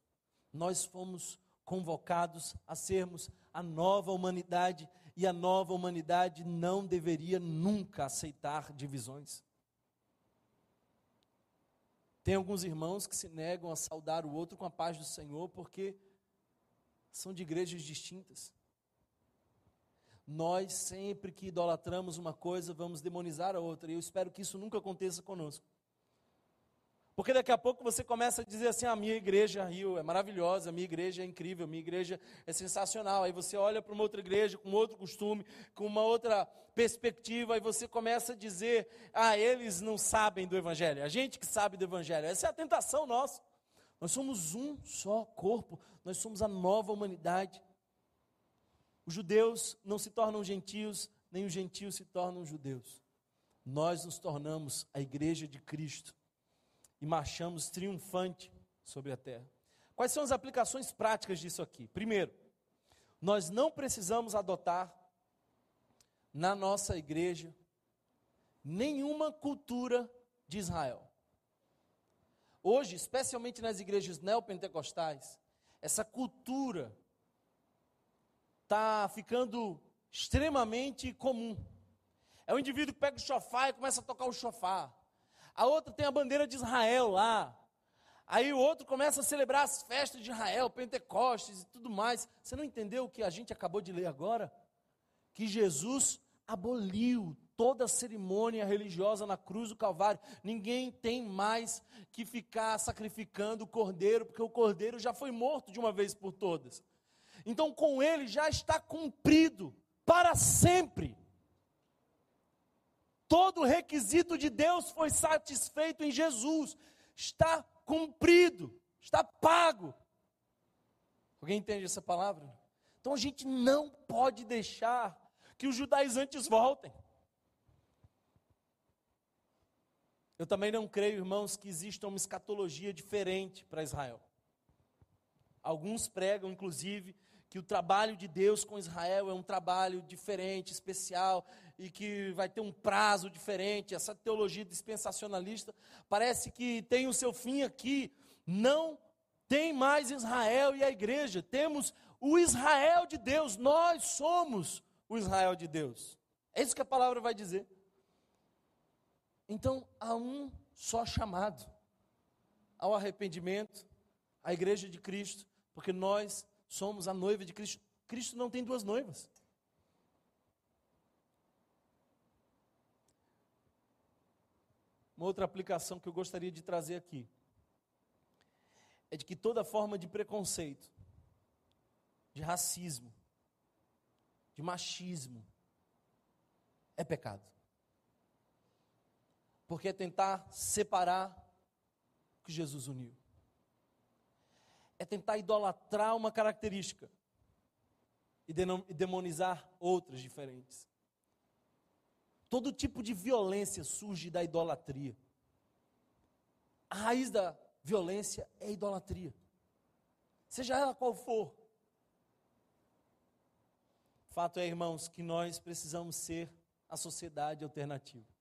nós fomos convocados a sermos a nova humanidade e a nova humanidade não deveria nunca aceitar divisões. Tem alguns irmãos que se negam a saudar o outro com a paz do Senhor porque são de igrejas distintas. Nós, sempre que idolatramos uma coisa, vamos demonizar a outra, e eu espero que isso nunca aconteça conosco. Porque daqui a pouco você começa a dizer assim: a minha igreja Rio é maravilhosa, a minha igreja é incrível, a minha igreja é sensacional. Aí você olha para uma outra igreja com outro costume, com uma outra perspectiva, aí você começa a dizer: ah, eles não sabem do Evangelho. A gente que sabe do Evangelho. Essa é a tentação nossa. Nós somos um só corpo, nós somos a nova humanidade. Os judeus não se tornam gentios, nem os gentios se tornam judeus. Nós nos tornamos a igreja de Cristo e marchamos triunfante sobre a terra. Quais são as aplicações práticas disso aqui? Primeiro, nós não precisamos adotar na nossa igreja nenhuma cultura de Israel. Hoje, especialmente nas igrejas neopentecostais, essa cultura está ficando extremamente comum. É o indivíduo que pega o chofar e começa a tocar o chofar a outra tem a bandeira de Israel lá. Aí o outro começa a celebrar as festas de Israel, Pentecostes e tudo mais. Você não entendeu o que a gente acabou de ler agora? Que Jesus aboliu toda a cerimônia religiosa na cruz do Calvário. Ninguém tem mais que ficar sacrificando o cordeiro, porque o cordeiro já foi morto de uma vez por todas. Então, com ele já está cumprido para sempre Todo o requisito de Deus foi satisfeito em Jesus. Está cumprido, está pago. Alguém entende essa palavra? Então a gente não pode deixar que os judaizantes voltem. Eu também não creio, irmãos, que exista uma escatologia diferente para Israel. Alguns pregam, inclusive, que o trabalho de Deus com Israel é um trabalho diferente, especial, e que vai ter um prazo diferente. Essa teologia dispensacionalista parece que tem o seu fim aqui. Não tem mais Israel e a igreja, temos o Israel de Deus, nós somos o Israel de Deus. É isso que a palavra vai dizer. Então, há um só chamado ao arrependimento, à igreja de Cristo, porque nós somos a noiva de Cristo. Cristo não tem duas noivas. Uma outra aplicação que eu gostaria de trazer aqui é de que toda forma de preconceito, de racismo, de machismo, é pecado. Porque é tentar separar o que Jesus uniu. É tentar idolatrar uma característica e demonizar outras diferentes. Todo tipo de violência surge da idolatria. A raiz da violência é a idolatria. Seja ela qual for. Fato é, irmãos, que nós precisamos ser a sociedade alternativa.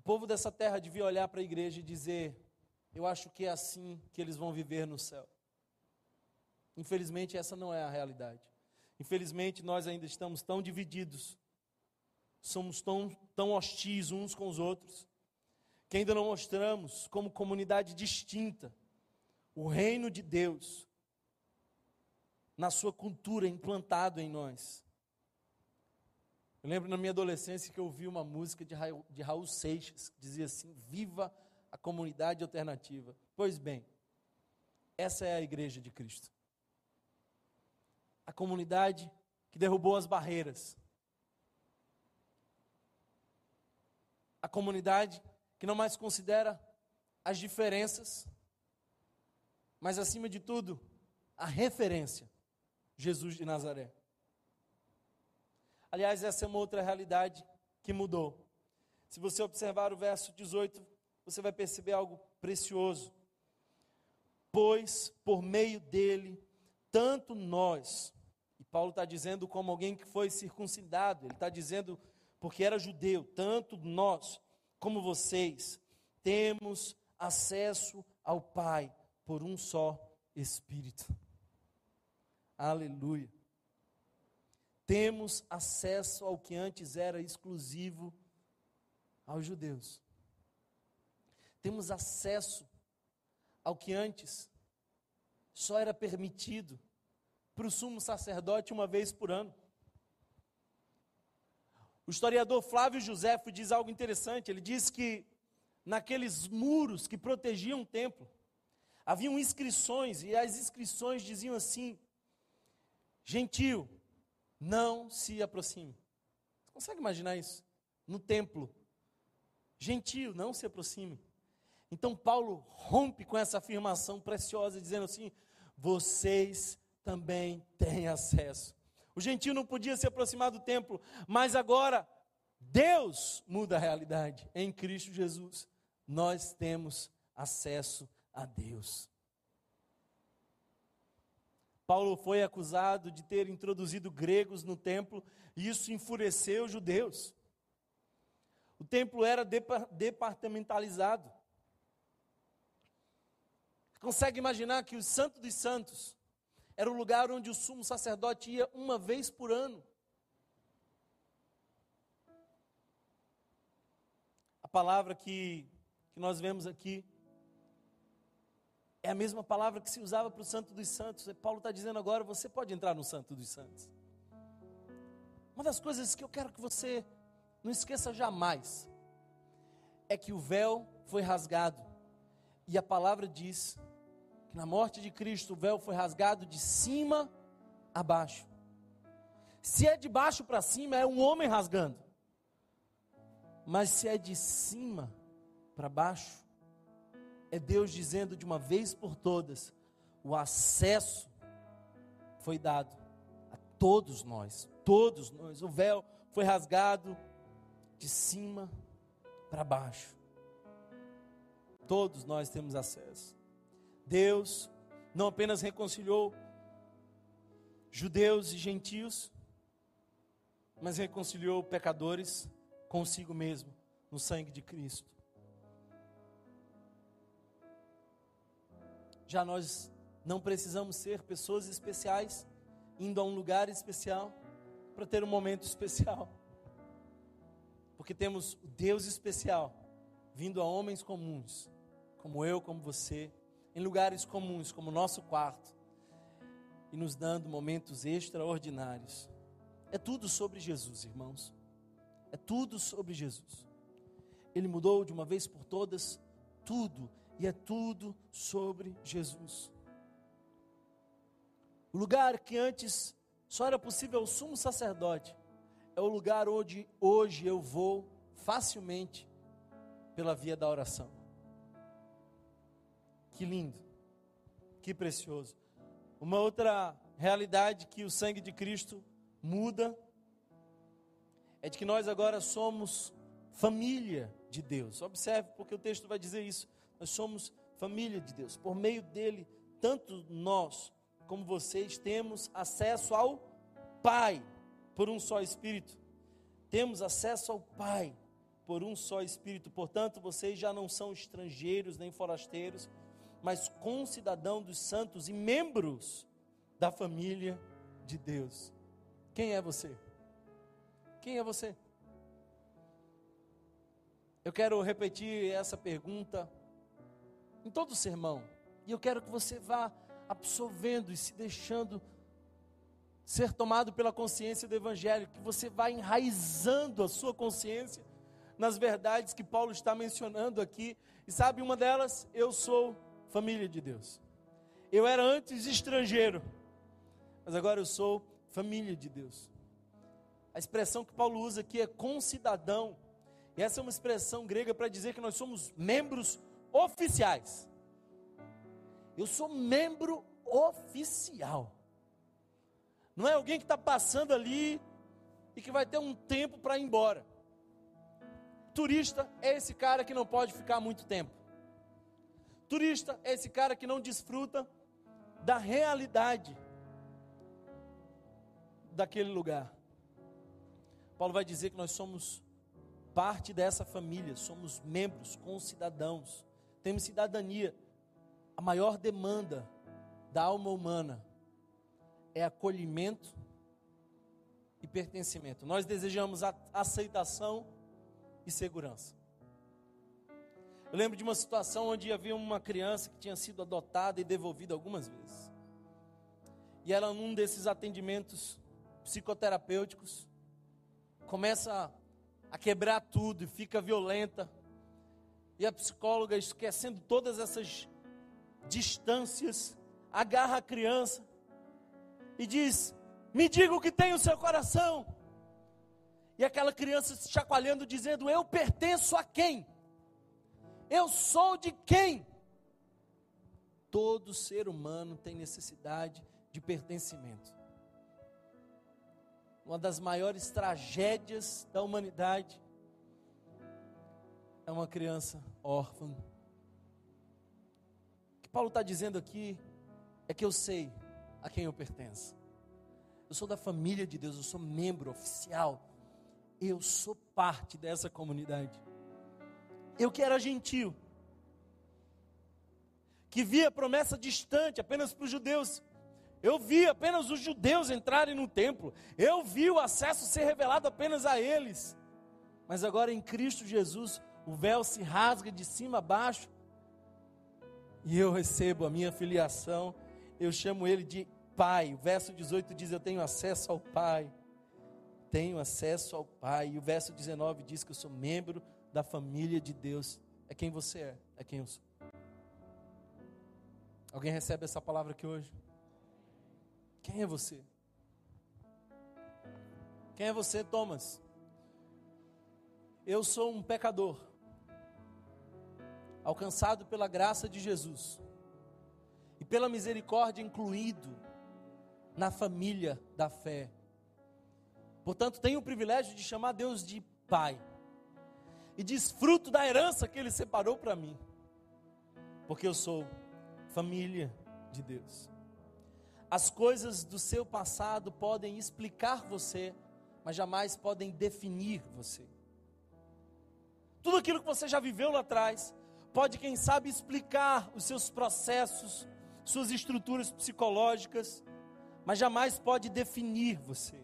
O povo dessa terra devia olhar para a igreja e dizer: eu acho que é assim que eles vão viver no céu. Infelizmente, essa não é a realidade. Infelizmente, nós ainda estamos tão divididos, somos tão, tão hostis uns com os outros, que ainda não mostramos como comunidade distinta o reino de Deus na sua cultura implantado em nós. Eu lembro na minha adolescência que eu ouvi uma música de Raul, de Raul Seixas que dizia assim: Viva a comunidade alternativa. Pois bem, essa é a igreja de Cristo. A comunidade que derrubou as barreiras. A comunidade que não mais considera as diferenças, mas acima de tudo, a referência, Jesus de Nazaré. Aliás, essa é uma outra realidade que mudou. Se você observar o verso 18, você vai perceber algo precioso. Pois por meio dele, tanto nós, e Paulo está dizendo como alguém que foi circuncidado, ele está dizendo porque era judeu, tanto nós como vocês, temos acesso ao Pai por um só Espírito. Aleluia temos acesso ao que antes era exclusivo aos judeus. Temos acesso ao que antes só era permitido para o sumo sacerdote uma vez por ano. O historiador Flávio Josefo diz algo interessante. Ele diz que naqueles muros que protegiam o templo, haviam inscrições, e as inscrições diziam assim: Gentil, não se aproxime. Você consegue imaginar isso? No templo. Gentil, não se aproxime. Então Paulo rompe com essa afirmação preciosa, dizendo assim: vocês também têm acesso. O gentil não podia se aproximar do templo, mas agora Deus muda a realidade. Em Cristo Jesus, nós temos acesso a Deus. Paulo foi acusado de ter introduzido gregos no templo e isso enfureceu os judeus. O templo era departamentalizado. Consegue imaginar que o Santo dos Santos era o lugar onde o sumo sacerdote ia uma vez por ano? A palavra que, que nós vemos aqui é a mesma palavra que se usava para o Santo dos Santos. E Paulo está dizendo agora: você pode entrar no Santo dos Santos. Uma das coisas que eu quero que você não esqueça jamais é que o véu foi rasgado. E a palavra diz que na morte de Cristo o véu foi rasgado de cima a baixo. Se é de baixo para cima, é um homem rasgando. Mas se é de cima para baixo, é Deus dizendo de uma vez por todas: o acesso foi dado a todos nós, todos nós. O véu foi rasgado de cima para baixo. Todos nós temos acesso. Deus não apenas reconciliou judeus e gentios, mas reconciliou pecadores consigo mesmo no sangue de Cristo. Já nós não precisamos ser pessoas especiais, indo a um lugar especial, para ter um momento especial. Porque temos o Deus especial vindo a homens comuns, como eu, como você, em lugares comuns, como o nosso quarto, e nos dando momentos extraordinários. É tudo sobre Jesus, irmãos. É tudo sobre Jesus. Ele mudou de uma vez por todas tudo e é tudo sobre Jesus. O lugar que antes só era possível o sumo sacerdote, é o lugar onde hoje eu vou facilmente pela via da oração. Que lindo, que precioso. Uma outra realidade que o sangue de Cristo muda é de que nós agora somos família de Deus. Observe, porque o texto vai dizer isso. Nós somos família de Deus. Por meio dele, tanto nós como vocês temos acesso ao Pai por um só Espírito. Temos acesso ao Pai por um só Espírito. Portanto, vocês já não são estrangeiros nem forasteiros, mas concidadão dos santos e membros da família de Deus. Quem é você? Quem é você? Eu quero repetir essa pergunta em todo o sermão. E eu quero que você vá absorvendo e se deixando ser tomado pela consciência do Evangelho, que você vá enraizando a sua consciência nas verdades que Paulo está mencionando aqui. E sabe uma delas? Eu sou família de Deus. Eu era antes estrangeiro, mas agora eu sou família de Deus. A expressão que Paulo usa aqui é concidadão. E essa é uma expressão grega para dizer que nós somos membros oficiais. Eu sou membro oficial. Não é alguém que está passando ali e que vai ter um tempo para ir embora. Turista é esse cara que não pode ficar muito tempo. Turista é esse cara que não desfruta da realidade daquele lugar. Paulo vai dizer que nós somos parte dessa família, somos membros, concidadãos, temos cidadania. A maior demanda da alma humana é acolhimento e pertencimento. Nós desejamos aceitação e segurança. Eu lembro de uma situação onde havia uma criança que tinha sido adotada e devolvida algumas vezes. E ela, num desses atendimentos psicoterapêuticos, começa a quebrar tudo e fica violenta. E a psicóloga, esquecendo todas essas distâncias, agarra a criança e diz: Me diga o que tem o seu coração. E aquela criança se chacoalhando, dizendo: Eu pertenço a quem? Eu sou de quem? Todo ser humano tem necessidade de pertencimento. Uma das maiores tragédias da humanidade é uma criança órfã. O que Paulo está dizendo aqui é que eu sei a quem eu pertenço. Eu sou da família de Deus, eu sou membro oficial. Eu sou parte dessa comunidade. Eu que era gentil, que via promessa distante apenas para os judeus. Eu vi apenas os judeus entrarem no templo. Eu vi o acesso ser revelado apenas a eles. Mas agora em Cristo Jesus, o véu se rasga de cima a baixo. E eu recebo a minha filiação. Eu chamo ele de Pai. O verso 18 diz: Eu tenho acesso ao Pai. Tenho acesso ao Pai. E o verso 19 diz que eu sou membro da família de Deus. É quem você é, é quem eu sou. Alguém recebe essa palavra aqui hoje? Quem é você? Quem é você, Thomas? Eu sou um pecador, alcançado pela graça de Jesus e pela misericórdia incluído na família da fé. Portanto, tenho o privilégio de chamar Deus de Pai e desfruto da herança que Ele separou para mim, porque eu sou família de Deus. As coisas do seu passado podem explicar você, mas jamais podem definir você. Tudo aquilo que você já viveu lá atrás, pode, quem sabe, explicar os seus processos, suas estruturas psicológicas, mas jamais pode definir você.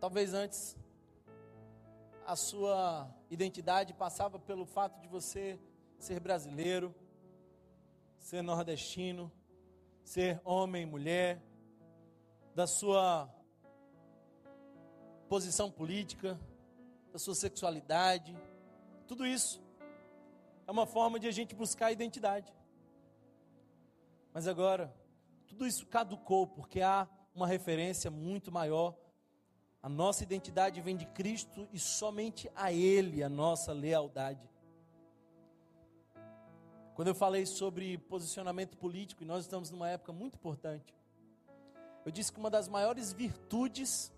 Talvez antes a sua identidade passava pelo fato de você ser brasileiro, ser nordestino, ser homem, mulher, da sua posição política, da sua sexualidade, tudo isso é uma forma de a gente buscar a identidade. Mas agora, tudo isso caducou porque há uma referência muito maior a nossa identidade vem de Cristo e somente a Ele a nossa lealdade. Quando eu falei sobre posicionamento político, e nós estamos numa época muito importante, eu disse que uma das maiores virtudes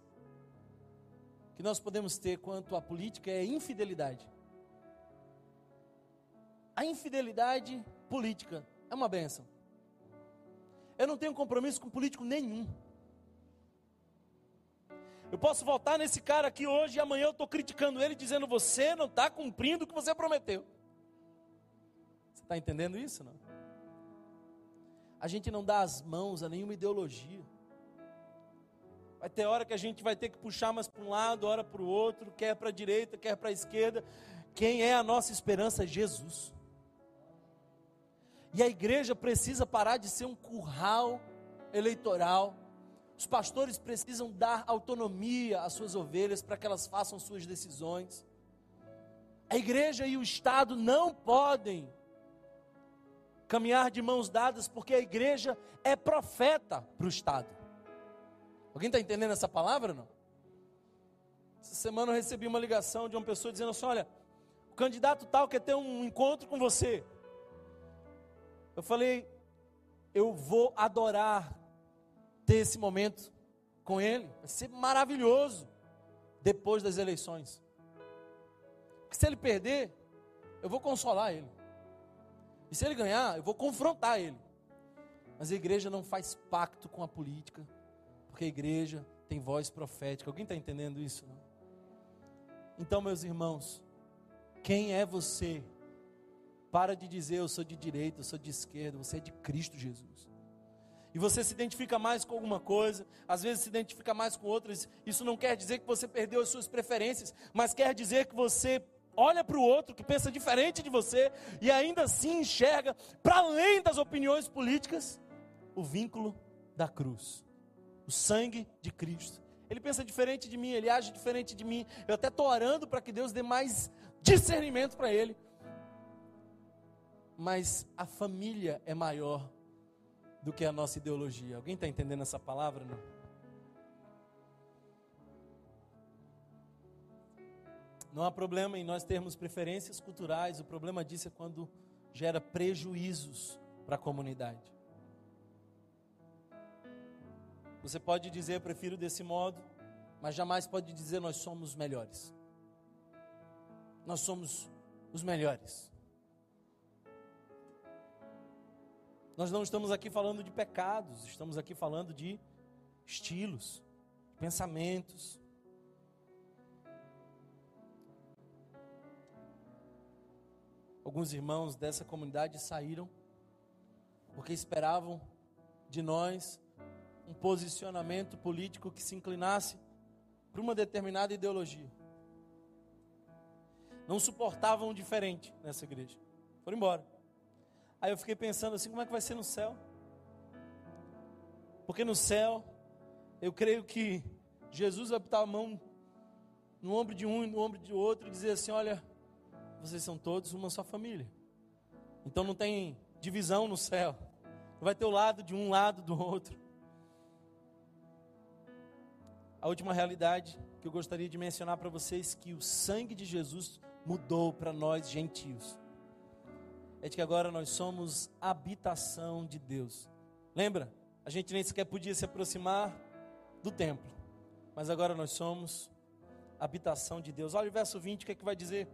que nós podemos ter quanto à política é infidelidade. A infidelidade política é uma benção. Eu não tenho compromisso com político nenhum. Eu posso votar nesse cara aqui hoje e amanhã eu estou criticando ele, dizendo: você não está cumprindo o que você prometeu. Você está entendendo isso? Não? A gente não dá as mãos a nenhuma ideologia. Vai ter hora que a gente vai ter que puxar mais para um lado, hora para o outro, quer para a direita, quer para a esquerda. Quem é a nossa esperança? É Jesus. E a igreja precisa parar de ser um curral eleitoral. Os pastores precisam dar autonomia às suas ovelhas para que elas façam suas decisões. A igreja e o Estado não podem caminhar de mãos dadas, porque a igreja é profeta para o Estado. Alguém está entendendo essa palavra não? Essa semana eu recebi uma ligação de uma pessoa dizendo assim: olha, o candidato tal quer ter um encontro com você. Eu falei, eu vou adorar ter esse momento com ele. Vai ser maravilhoso depois das eleições. Porque se ele perder, eu vou consolar ele. E se ele ganhar, eu vou confrontar ele. Mas a igreja não faz pacto com a política, porque a igreja tem voz profética. Alguém está entendendo isso? Não? Então, meus irmãos, quem é você para de dizer eu sou de direita, eu sou de esquerda, você é de Cristo Jesus. E você se identifica mais com alguma coisa, às vezes se identifica mais com outras. Isso não quer dizer que você perdeu as suas preferências, mas quer dizer que você olha para o outro que pensa diferente de você e ainda assim enxerga, para além das opiniões políticas, o vínculo da cruz, o sangue de Cristo. Ele pensa diferente de mim, ele age diferente de mim. Eu até estou orando para que Deus dê mais discernimento para ele, mas a família é maior do que a nossa ideologia. Alguém está entendendo essa palavra? Não? Não há problema em nós termos preferências culturais, o problema disso é quando gera prejuízos para a comunidade. Você pode dizer, prefiro desse modo, mas jamais pode dizer, nós somos melhores. Nós somos os melhores. Nós não estamos aqui falando de pecados, estamos aqui falando de estilos, pensamentos. Alguns irmãos dessa comunidade saíram porque esperavam de nós um posicionamento político que se inclinasse para uma determinada ideologia. Não suportavam diferente nessa igreja. Foram embora. Aí eu fiquei pensando assim: como é que vai ser no céu? Porque no céu, eu creio que Jesus vai botar a mão no ombro de um e no ombro de outro e dizer assim: olha, vocês são todos uma só família. Então não tem divisão no céu. Não vai ter o lado de um lado do outro. A última realidade que eu gostaria de mencionar para vocês que o sangue de Jesus mudou para nós gentios é de que agora nós somos habitação de Deus. Lembra? A gente nem sequer podia se aproximar do templo, mas agora nós somos habitação de Deus. Olha o verso 20, o que é que vai dizer?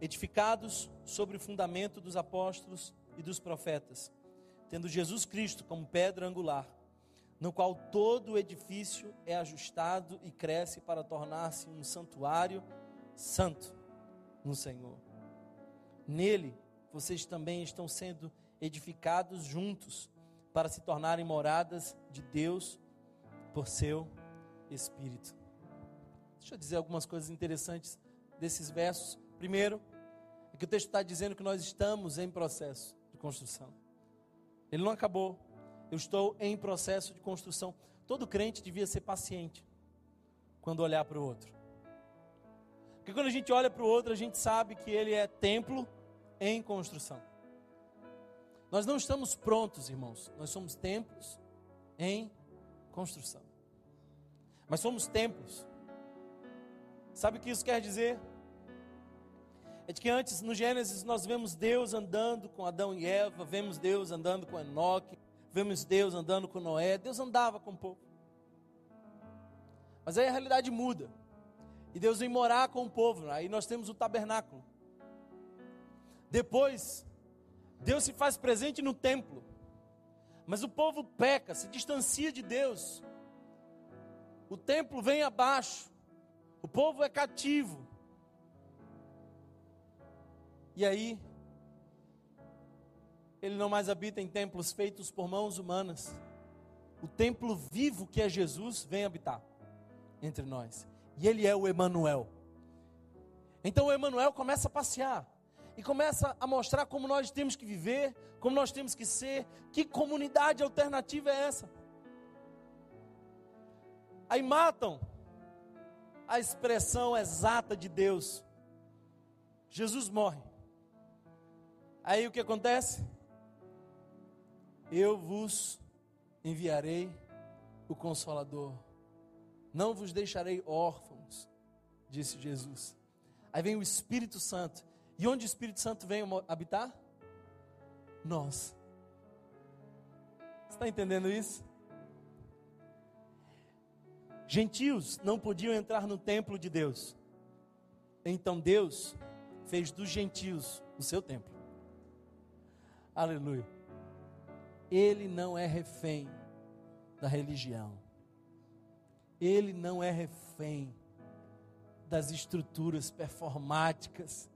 Edificados sobre o fundamento dos apóstolos e dos profetas, tendo Jesus Cristo como pedra angular, no qual todo o edifício é ajustado e cresce para tornar-se um santuário santo no Senhor. Nele, vocês também estão sendo edificados juntos para se tornarem moradas de Deus por seu Espírito. Deixa eu dizer algumas coisas interessantes desses versos. Primeiro, é que o texto está dizendo que nós estamos em processo de construção. Ele não acabou. Eu estou em processo de construção. Todo crente devia ser paciente quando olhar para o outro. Porque quando a gente olha para o outro, a gente sabe que ele é templo em construção. Nós não estamos prontos, irmãos. Nós somos templos em construção. Mas somos templos. Sabe o que isso quer dizer? É de que antes, no Gênesis, nós vemos Deus andando com Adão e Eva, vemos Deus andando com Enoque, vemos Deus andando com Noé. Deus andava com o povo. Mas aí a realidade muda. E Deus vem morar com o povo. Aí nós temos o tabernáculo. Depois, Deus se faz presente no templo. Mas o povo peca, se distancia de Deus. O templo vem abaixo. O povo é cativo. E aí, ele não mais habita em templos feitos por mãos humanas. O templo vivo que é Jesus vem habitar entre nós. E ele é o Emanuel. Então o Emanuel começa a passear e começa a mostrar como nós temos que viver, como nós temos que ser, que comunidade alternativa é essa? Aí matam a expressão exata de Deus. Jesus morre. Aí o que acontece? Eu vos enviarei o Consolador, não vos deixarei órfãos, disse Jesus. Aí vem o Espírito Santo, e onde o Espírito Santo vem habitar? Nós. Está entendendo isso? Gentios não podiam entrar no templo de Deus. Então Deus fez dos gentios o seu templo. Aleluia. Ele não é refém da religião. Ele não é refém das estruturas performáticas.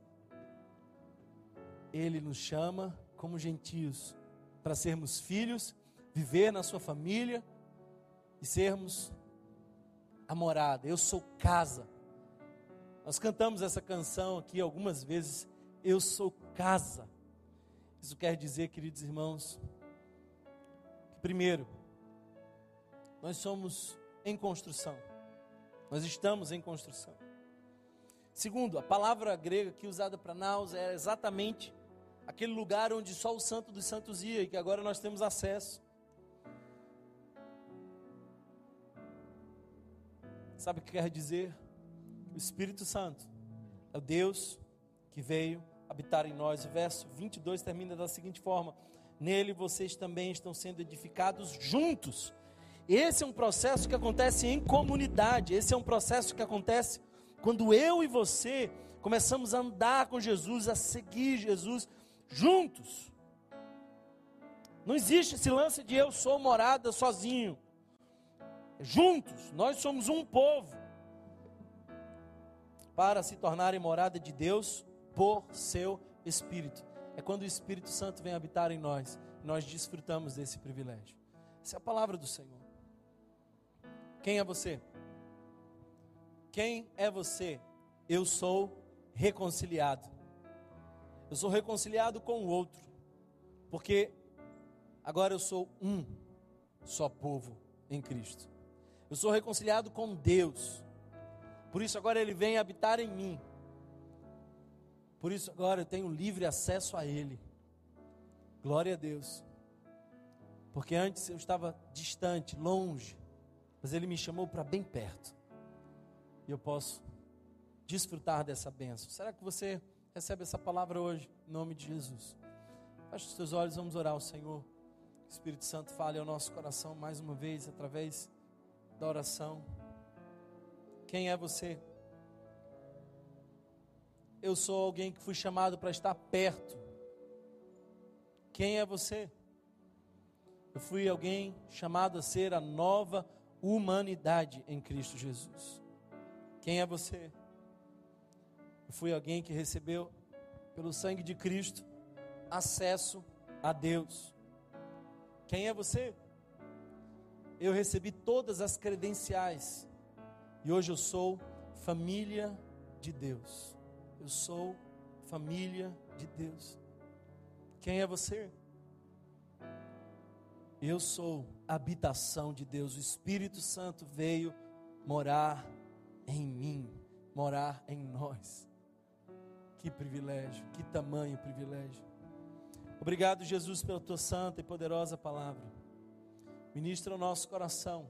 Ele nos chama como gentios para sermos filhos, viver na sua família e sermos a morada. Eu sou casa. Nós cantamos essa canção aqui algumas vezes. Eu sou casa. Isso quer dizer, queridos irmãos, primeiro, nós somos em construção. Nós estamos em construção. Segundo, a palavra grega que usada para naus é exatamente aquele lugar onde só o santo dos santos ia e que agora nós temos acesso. Sabe o que quer dizer? O Espírito Santo é o Deus que veio habitar em nós. O verso 22 termina da seguinte forma: Nele vocês também estão sendo edificados juntos. Esse é um processo que acontece em comunidade. Esse é um processo que acontece quando eu e você começamos a andar com Jesus, a seguir Jesus juntos. Não existe esse lance de eu sou morada sozinho. Juntos, nós somos um povo para se tornarem morada de Deus por seu Espírito. É quando o Espírito Santo vem habitar em nós, nós desfrutamos desse privilégio. Essa é a palavra do Senhor. Quem é você? Quem é você? Eu sou reconciliado. Eu sou reconciliado com o outro, porque agora eu sou um só povo em Cristo. Eu sou reconciliado com Deus. Por isso agora ele vem habitar em mim. Por isso agora eu tenho livre acesso a ele. Glória a Deus. Porque antes eu estava distante, longe, mas ele me chamou para bem perto. E eu posso desfrutar dessa bênção. Será que você recebe essa palavra hoje, em nome de Jesus? Feche os teus olhos, vamos orar ao Senhor. O Espírito Santo fale ao nosso coração mais uma vez através da oração. Quem é você? Eu sou alguém que fui chamado para estar perto. Quem é você? Eu fui alguém chamado a ser a nova humanidade em Cristo Jesus. Quem é você? Eu fui alguém que recebeu, pelo sangue de Cristo, acesso a Deus. Quem é você? Eu recebi todas as credenciais e hoje eu sou família de Deus. Eu sou família de Deus. Quem é você? Eu sou habitação de Deus. O Espírito Santo veio morar em mim, morar em nós. Que privilégio, que tamanho privilégio. Obrigado, Jesus, pela tua santa e poderosa palavra. Ministra o nosso coração.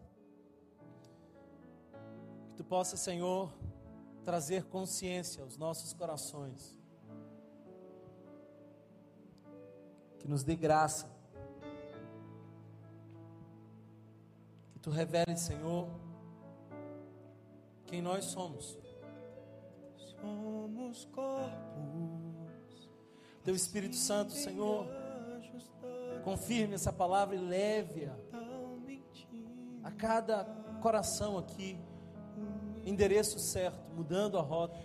Que tu possa, Senhor, trazer consciência aos nossos corações. Que nos dê graça. Que tu revele, Senhor, quem nós somos. Somos corpos. Teu Espírito Santo, Senhor, Confirme essa palavra e leve-a a cada coração aqui. Endereço certo, mudando a rota.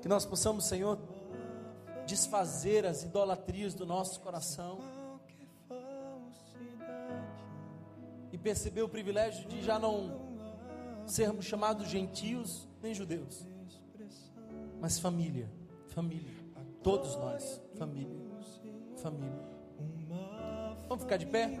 Que nós possamos, Senhor, desfazer as idolatrias do nosso coração. E perceber o privilégio de já não sermos chamados gentios nem judeus, mas família, família, todos nós, família, família. Vamos ficar de pé?